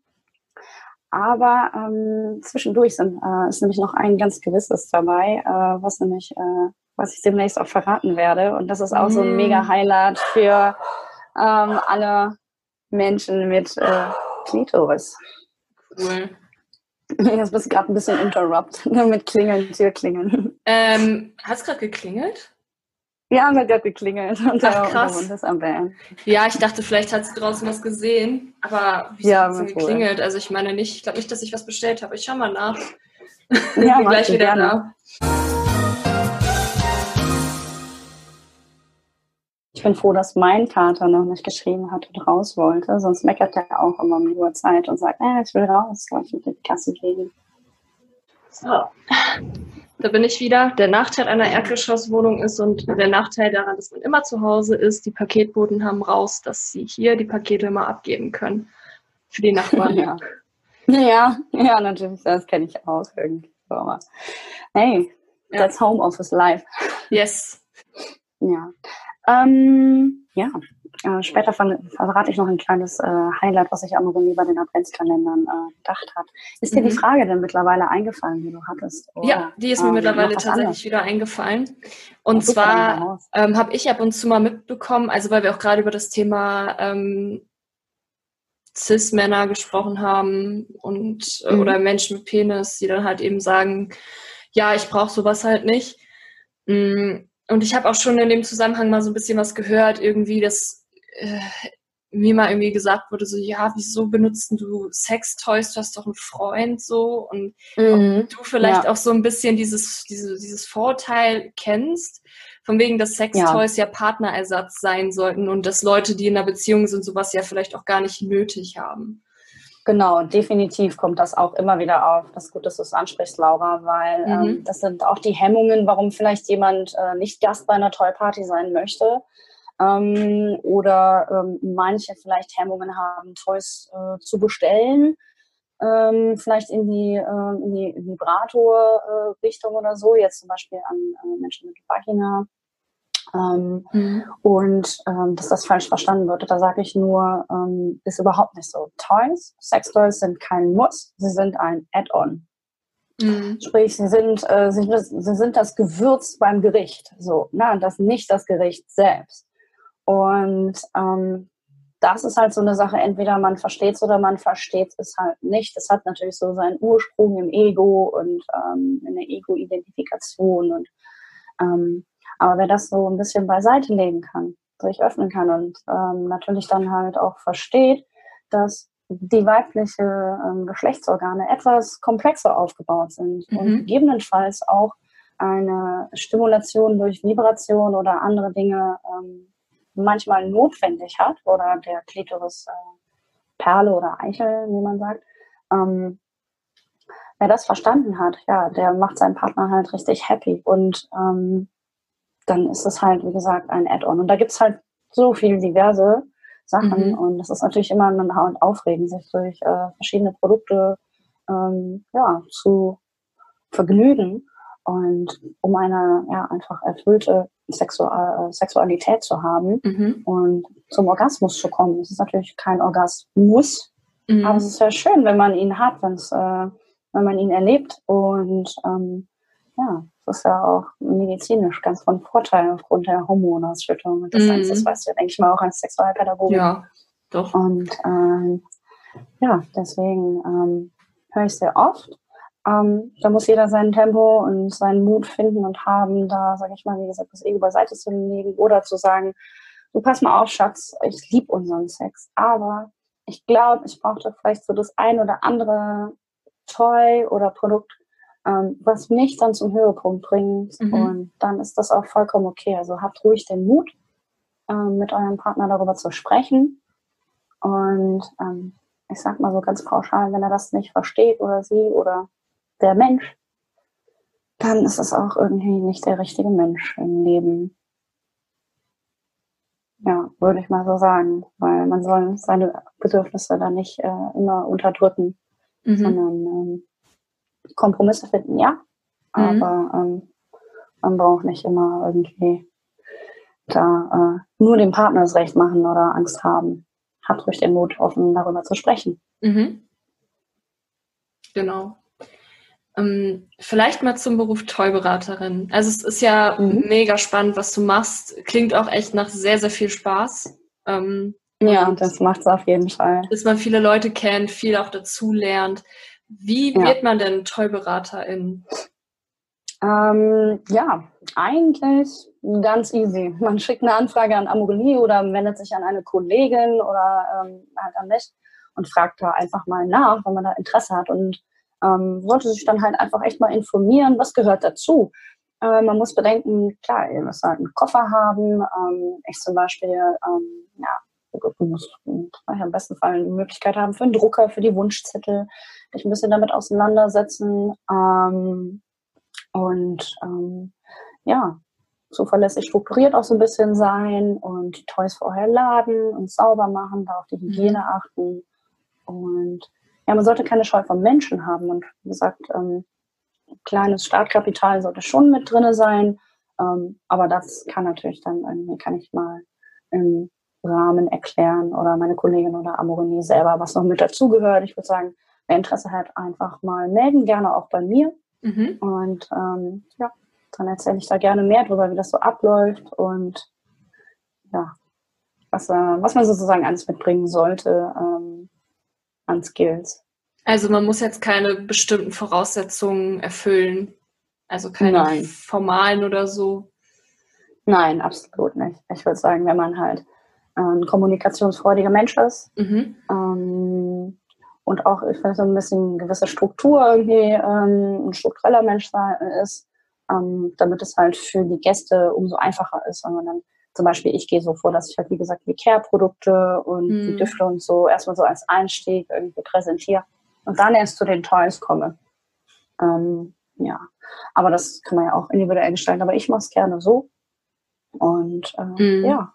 aber ähm, zwischendurch sind, äh, ist nämlich noch ein ganz gewisses dabei, äh, was nämlich äh, was ich demnächst auch verraten werde. Und das ist auch so ein mega mm. Highlight für ähm, alle Menschen mit äh, Klitoris. Cool. Jetzt bist gerade ein bisschen interrupt mit Klingeln, Türklingeln. Ähm, Hat es gerade geklingelt? Ja, mir gerade geklingelt und Ach, krass. ist am Bellen. Ja, ich dachte, vielleicht hat sie draußen was gesehen, aber wie ja, hat sie geklingelt? Also ich meine nicht, ich glaube nicht, dass ich was bestellt habe. Ich schau mal nach. Ja, gleich wieder gerne. nach. Ich bin froh, dass mein Kater noch nicht geschrieben hat und raus wollte. Sonst meckert er auch immer um die Uhrzeit und sagt, äh, ich will raus, soll ich mit die Kasse gehen. So. Da bin ich wieder. Der Nachteil einer Erdgeschosswohnung ist und der Nachteil daran, dass man immer zu Hause ist, die Paketboten haben raus, dass sie hier die Pakete immer abgeben können. Für die Nachbarn. ja. ja, ja, natürlich. Das kenne ich auch irgendwie. Aber hey, ja. that's Homeoffice life. Yes. Ja. Ähm, ja, äh, später verrate ich noch ein kleines äh, Highlight, was sich Amorelie bei den Adventskalendern äh, gedacht hat. Ist dir die mhm. Frage denn mittlerweile eingefallen, die du hattest? Oder, ja, die ist mir ähm, mittlerweile tatsächlich anders? wieder eingefallen. Und ja, zwar ähm, habe ich ab und zu mal mitbekommen, also weil wir auch gerade über das Thema ähm, Cis-Männer gesprochen haben und äh, mhm. oder Menschen mit Penis, die dann halt eben sagen, ja, ich brauche sowas halt nicht. Mhm und ich habe auch schon in dem Zusammenhang mal so ein bisschen was gehört, irgendwie, dass äh, mir mal irgendwie gesagt wurde, so, ja, wieso benutzt du Sextoys? Du hast doch einen Freund so und mhm. du vielleicht ja. auch so ein bisschen dieses, diese, dieses Vorteil kennst, von wegen, dass Sextoys ja. ja Partnerersatz sein sollten und dass Leute, die in einer Beziehung sind, sowas ja vielleicht auch gar nicht nötig haben. Genau, definitiv kommt das auch immer wieder auf. Das ist gut, dass du es ansprichst, Laura, weil mhm. ähm, das sind auch die Hemmungen, warum vielleicht jemand äh, nicht Gast bei einer Toy-Party sein möchte. Ähm, oder ähm, manche vielleicht Hemmungen haben, Toys äh, zu bestellen, ähm, vielleicht in die, äh, in die Vibrator-Richtung oder so, jetzt zum Beispiel an äh, Menschen mit Vagina ähm, mhm. Und ähm, dass das falsch verstanden wird, da sage ich nur, ähm, ist überhaupt nicht so. Toys, Sextoys sind kein Muss, sie sind ein Add-on. Mhm. Sprich, sie sind, äh, sie, sie, sind das Gewürz beim Gericht, so, na, das nicht das Gericht selbst. Und ähm, das ist halt so eine Sache, entweder man versteht es oder man versteht es halt nicht. Das hat natürlich so seinen Ursprung im Ego und ähm, in der Ego-Identifikation und ähm, aber wer das so ein bisschen beiseite legen kann, sich öffnen kann und ähm, natürlich dann halt auch versteht, dass die weibliche ähm, Geschlechtsorgane etwas komplexer aufgebaut sind mhm. und gegebenenfalls auch eine Stimulation durch Vibration oder andere Dinge ähm, manchmal notwendig hat oder der Klitoris äh, Perle oder Eichel, wie man sagt. Ähm, wer das verstanden hat, ja, der macht seinen Partner halt richtig happy und ähm, dann ist es halt, wie gesagt, ein Add-on. Und da gibt es halt so viele diverse Sachen. Mhm. Und das ist natürlich immer ein aufregend, sich durch äh, verschiedene Produkte ähm, ja, zu vergnügen und um eine ja, einfach erfüllte Sexual Sexualität zu haben mhm. und zum Orgasmus zu kommen. Es ist natürlich kein Orgasmus, mhm. aber es ist ja schön, wenn man ihn hat, wenn's, äh, wenn man ihn erlebt. Und ähm, ja, es ist ja auch medizinisch ganz von Vorteil aufgrund der Hormonausschüttung. Das, mhm. das weißt du ja, denke ich mal, auch als Sexualpädagoge. Ja, doch. Und ähm, ja, deswegen ähm, höre ich sehr oft. Ähm, da muss jeder sein Tempo und seinen Mut finden und haben, da, sage ich mal, wie gesagt, das Ego beiseite zu legen oder zu sagen, du pass mal auf, Schatz, ich liebe unseren Sex, aber ich glaube, ich brauchte vielleicht so das ein oder andere Toy oder Produkt, ähm, was mich dann zum Höhepunkt bringt. Mhm. Und dann ist das auch vollkommen okay. Also habt ruhig den Mut, ähm, mit eurem Partner darüber zu sprechen. Und ähm, ich sag mal so ganz pauschal, wenn er das nicht versteht oder sie oder der Mensch, dann ist es auch irgendwie nicht der richtige Mensch im Leben. Ja, würde ich mal so sagen, weil man soll seine Bedürfnisse dann nicht äh, immer unterdrücken, mhm. sondern ähm, Kompromisse finden, ja, mhm. aber ähm, man braucht nicht immer irgendwie da äh, nur dem Partner das Recht machen oder Angst haben. Hat ruhig den Mut, offen darüber zu sprechen. Mhm. Genau. Ähm, vielleicht mal zum Beruf Tollberaterin. Also es ist ja mhm. mega spannend, was du machst. Klingt auch echt nach sehr, sehr viel Spaß. Ähm, ja, das macht es auf jeden Fall. Dass man viele Leute kennt, viel auch dazu lernt. Wie ja. wird man denn Tollberaterin? Ähm, ja, eigentlich ganz easy. Man schickt eine Anfrage an Amorelie oder wendet sich an eine Kollegin oder ähm, halt an mich und fragt da einfach mal nach, wenn man da Interesse hat. Und ähm, sollte sich dann halt einfach echt mal informieren, was gehört dazu. Äh, man muss bedenken, klar, ihr müsst halt einen Koffer haben. Ähm, ich zum Beispiel, ähm, ja, muss im besten Fall eine Möglichkeit haben für einen Drucker, für die Wunschzettel, dich ein bisschen damit auseinandersetzen ähm, und ähm, ja, zuverlässig strukturiert auch so ein bisschen sein und die Toys vorher laden und sauber machen, da auf die Hygiene mhm. achten und ja, man sollte keine Scheu vom Menschen haben. Und wie gesagt, ähm, kleines Startkapital sollte schon mit drin sein. Ähm, aber das kann natürlich dann irgendwie, kann ich mal im Rahmen erklären oder meine Kollegin oder Amorini selber, was noch mit dazugehört. Ich würde sagen, wer Interesse hat, einfach mal melden, gerne auch bei mir. Mhm. Und ähm, ja, dann erzähle ich da gerne mehr darüber, wie das so abläuft und ja, was, äh, was man sozusagen alles mitbringen sollte, ähm, an Skills. Also man muss jetzt keine bestimmten Voraussetzungen erfüllen. Also keine Nein. formalen oder so. Nein, absolut nicht. Ich würde sagen, wenn man halt ein kommunikationsfreudiger Mensch ist mhm. ähm, und auch ich finde, so ein bisschen gewisse Struktur irgendwie ähm, ein struktureller Mensch ist, ähm, damit es halt für die Gäste umso einfacher ist, wenn man dann zum Beispiel, ich gehe so vor, dass ich halt, wie gesagt, die Care-Produkte und mhm. die Düfte und so erstmal so als Einstieg irgendwie präsentiere und dann erst zu den Toys komme. Ähm, ja, aber das kann man ja auch individuell gestalten, aber ich mache es gerne so. Und äh, mhm. ja,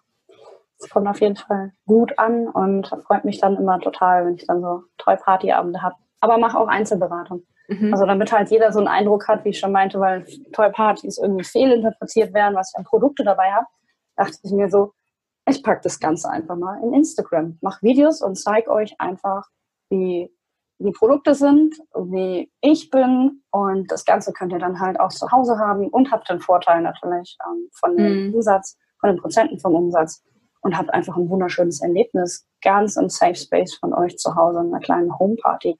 es kommt auf jeden Fall gut an und freut mich dann immer total, wenn ich dann so Toy-Party-Abende habe. Aber mache auch Einzelberatung. Mhm. Also damit halt jeder so einen Eindruck hat, wie ich schon meinte, weil Toy-Partys irgendwie fehlinterpretiert werden, was ich an Produkte dabei habe dachte ich mir so, ich packe das Ganze einfach mal in Instagram, mache Videos und zeige euch einfach, wie die Produkte sind, wie ich bin und das Ganze könnt ihr dann halt auch zu Hause haben und habt den Vorteil natürlich ähm, von dem mm. Umsatz, von den Prozenten vom Umsatz und habt einfach ein wunderschönes Erlebnis, ganz im Safe Space von euch zu Hause, in einer kleinen Homeparty.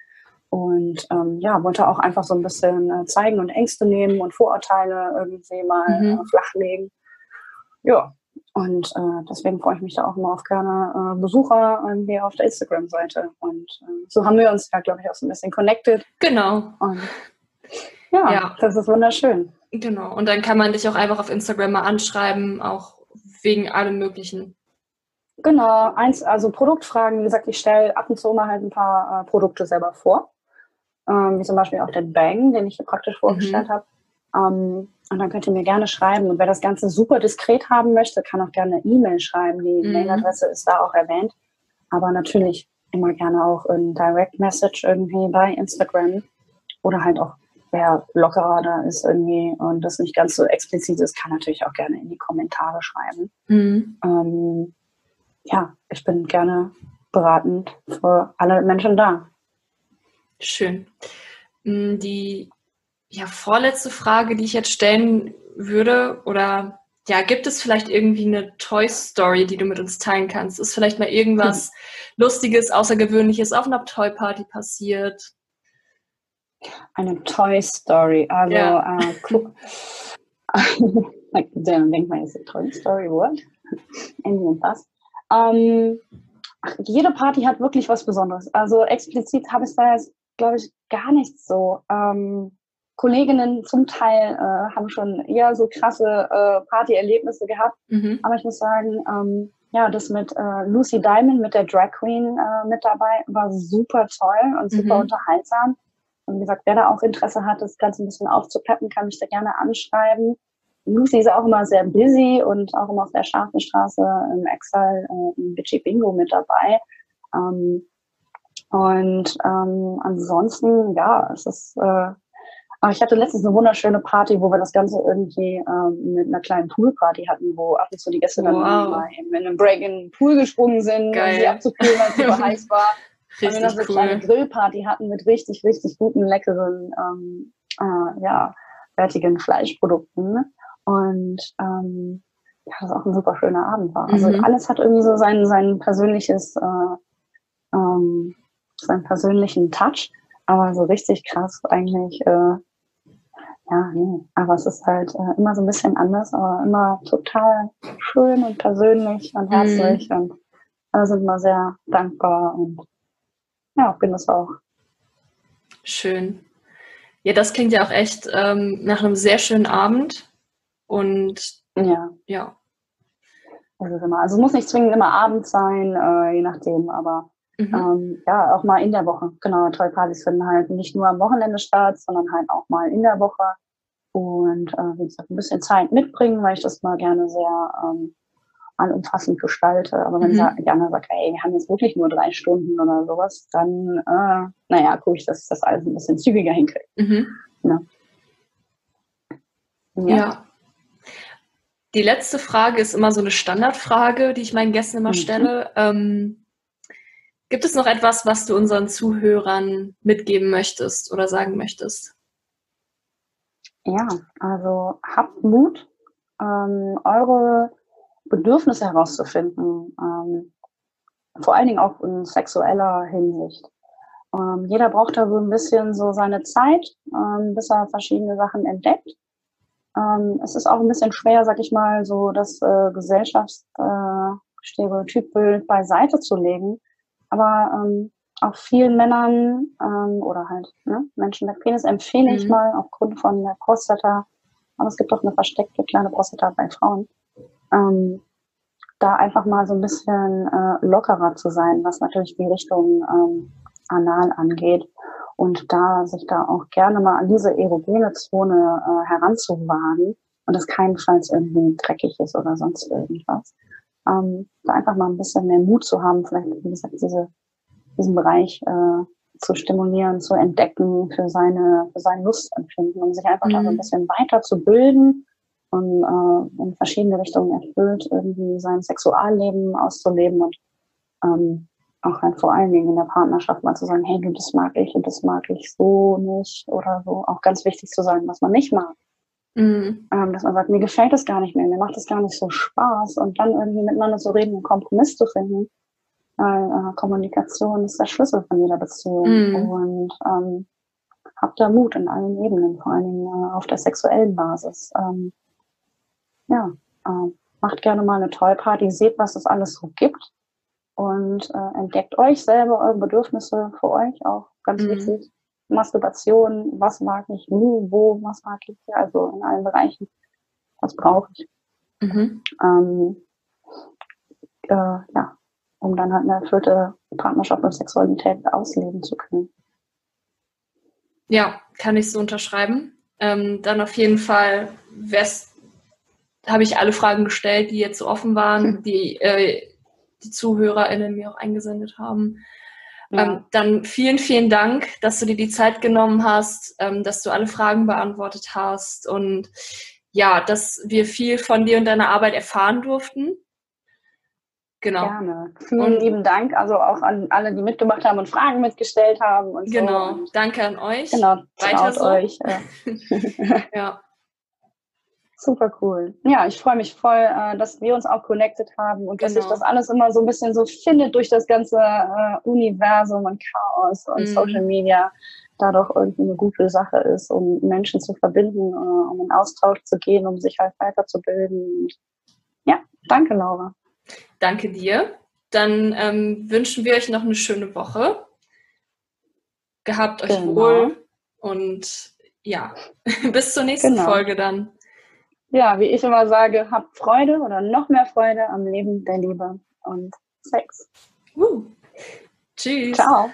Und ähm, ja, wollte auch einfach so ein bisschen äh, zeigen und Ängste nehmen und Vorurteile irgendwie mal mhm. äh, flachlegen. Ja, und äh, deswegen freue ich mich da auch immer auf gerne äh, Besucher irgendwie auf der Instagram-Seite. Und äh, so haben wir uns ja, glaube ich, auch so ein bisschen connected. Genau. Und ja, ja, das ist wunderschön. Genau. Und dann kann man dich auch einfach auf Instagram mal anschreiben, auch wegen allem Möglichen. Genau, eins, also Produktfragen, wie gesagt, ich stelle ab und zu mal halt ein paar äh, Produkte selber vor. Ähm, wie zum Beispiel auch den Bang, den ich hier praktisch vorgestellt mhm. habe. Ähm, und dann könnt ihr mir gerne schreiben. Und wer das Ganze super diskret haben möchte, kann auch gerne eine E-Mail schreiben. Die mhm. Mailadresse ist da auch erwähnt. Aber natürlich immer gerne auch ein Direct Message irgendwie bei Instagram oder halt auch wer lockerer da ist irgendwie und das nicht ganz so explizit ist, kann natürlich auch gerne in die Kommentare schreiben. Mhm. Ähm, ja, ich bin gerne beratend für alle Menschen da. Schön. Mm, die ja, vorletzte Frage, die ich jetzt stellen würde, oder ja, gibt es vielleicht irgendwie eine Toy Story, die du mit uns teilen kannst? Ist vielleicht mal irgendwas hm. Lustiges, Außergewöhnliches auf einer Toy Party passiert? Eine Toy Story, also ja. äh, guck. Dann denkt man jetzt Toy Story, what? Irgendwie was. Ähm, jede Party hat wirklich was Besonderes. Also explizit habe ich da jetzt, glaube ich, gar nichts so. Ähm, Kolleginnen zum Teil äh, haben schon eher so krasse äh, Partyerlebnisse gehabt. Mhm. Aber ich muss sagen, ähm, ja, das mit äh, Lucy Diamond, mit der Drag Queen äh, mit dabei, war super toll und super mhm. unterhaltsam. Und wie gesagt, wer da auch Interesse hat, das Ganze ein bisschen aufzupeppen, kann mich da gerne anschreiben. Lucy ist auch immer sehr busy und auch immer auf der Schafenstraße im Excel äh, im Bitchy Bingo mit dabei. Ähm, und ähm, ansonsten, ja, es ist äh, aber ich hatte letztens eine wunderschöne Party, wo wir das Ganze irgendwie ähm, mit einer kleinen Poolparty hatten, wo ab und zu die Gäste dann wow. mal in einem Break in den Pool gesprungen sind, Geil. um sie abzukühlen, weil es super heiß war. Richtig und wir noch so eine cool. kleine Grillparty hatten mit richtig, richtig guten, leckeren, ähm, äh, ja, fertigen Fleischprodukten. Und ähm, ja, das auch ein super schöner Abend war. Also mhm. alles hat irgendwie so sein, sein persönliches, äh, ähm, seinen persönlichen Touch. Aber so richtig krass eigentlich äh, ja, nee. Aber es ist halt äh, immer so ein bisschen anders, aber immer total schön und persönlich und herzlich. Mhm. Und alle sind immer sehr dankbar und ja, bin es auch. Schön. Ja, das klingt ja auch echt ähm, nach einem sehr schönen Abend. Und ja. ja. Also, immer, also es muss nicht zwingend immer Abend sein, äh, je nachdem, aber Mhm. Ähm, ja, auch mal in der Woche. Genau, Toy Partys finden halt nicht nur am Wochenende statt, sondern halt auch mal in der Woche. Und äh, wie gesagt, ein bisschen Zeit mitbringen, weil ich das mal gerne sehr ähm, allumfassend gestalte. Aber wenn mhm. Jana sagt, ey, wir haben jetzt wirklich nur drei Stunden oder sowas, dann, äh, naja, gucke ich, dass ich das alles ein bisschen zügiger hinkriege. Mhm. Ja. ja. ja. Die letzte Frage ist immer so eine Standardfrage, die ich meinen Gästen immer mhm. stelle. Ähm, Gibt es noch etwas, was du unseren Zuhörern mitgeben möchtest oder sagen möchtest? Ja, also habt Mut, ähm, eure Bedürfnisse herauszufinden, ähm, vor allen Dingen auch in sexueller Hinsicht. Ähm, jeder braucht da so ein bisschen so seine Zeit, ähm, bis er verschiedene Sachen entdeckt. Ähm, es ist auch ein bisschen schwer, sag ich mal, so das äh, Gesellschaftsstereotypbild äh, beiseite zu legen aber ähm, auch vielen Männern ähm, oder halt ne, Menschen mit Penis empfehle ich mhm. mal aufgrund von der Prostata, aber es gibt auch eine versteckte kleine Prostata bei Frauen, ähm, da einfach mal so ein bisschen äh, lockerer zu sein, was natürlich die Richtung ähm, Anal angeht. Und da sich da auch gerne mal an diese erogene Zone äh, heranzuwagen und das keinenfalls irgendwie dreckig ist oder sonst irgendwas ähm, da einfach mal ein bisschen mehr Mut zu haben, vielleicht, wie gesagt, diese, diesen Bereich äh, zu stimulieren, zu entdecken für seine, für sein Lustempfinden, um sich einfach mhm. da so ein mhm. bisschen weiter zu bilden und äh, in verschiedene Richtungen erfüllt, irgendwie sein Sexualleben auszuleben und ähm, auch halt vor allen Dingen in der Partnerschaft mal zu sagen, hey, du, das mag ich und das mag ich so nicht oder so. Auch ganz wichtig zu sagen, was man nicht mag. Mhm. Ähm, dass man sagt, mir gefällt das gar nicht mehr, mir macht das gar nicht so Spaß und dann irgendwie miteinander zu reden, einen Kompromiss zu finden. Weil äh, Kommunikation ist der Schlüssel von jeder Beziehung mhm. und ähm, habt da Mut in allen Ebenen, vor allen Dingen äh, auf der sexuellen Basis. Ähm, ja, äh, macht gerne mal eine Tollparty, seht, was es alles so gibt und äh, entdeckt euch selber, eure Bedürfnisse für euch auch ganz mhm. wichtig. Masturbation, was mag ich, wie, wo, was mag ich, also in allen Bereichen, was brauche ich. Mhm. Ähm, äh, ja, um dann halt eine erfüllte Partnerschaft und Sexualität ausleben zu können. Ja, kann ich so unterschreiben. Ähm, dann auf jeden Fall habe ich alle Fragen gestellt, die jetzt so offen waren, die äh, die ZuhörerInnen mir auch eingesendet haben. Ja. Ähm, dann vielen, vielen Dank, dass du dir die Zeit genommen hast, ähm, dass du alle Fragen beantwortet hast und ja, dass wir viel von dir und deiner Arbeit erfahren durften. Genau. Gerne. Vielen und, lieben Dank, also auch an alle, die mitgemacht haben und Fragen mitgestellt haben. Und genau, so. danke an euch. Genau, weiter so. euch. Ja. ja. Super cool. Ja, ich freue mich voll, äh, dass wir uns auch connected haben und genau. dass sich genau. das alles immer so ein bisschen so findet durch das ganze äh, Universum und Chaos und mhm. Social Media dadurch irgendwie eine gute Sache ist, um Menschen zu verbinden, äh, um in Austausch zu gehen, um sich halt weiterzubilden. Ja, danke, Laura. Danke dir. Dann ähm, wünschen wir euch noch eine schöne Woche. Gehabt euch genau. wohl und ja, bis zur nächsten genau. Folge dann ja, wie ich immer sage, habt Freude oder noch mehr Freude am Leben der Liebe und Sex. Uh. Tschüss. Ciao.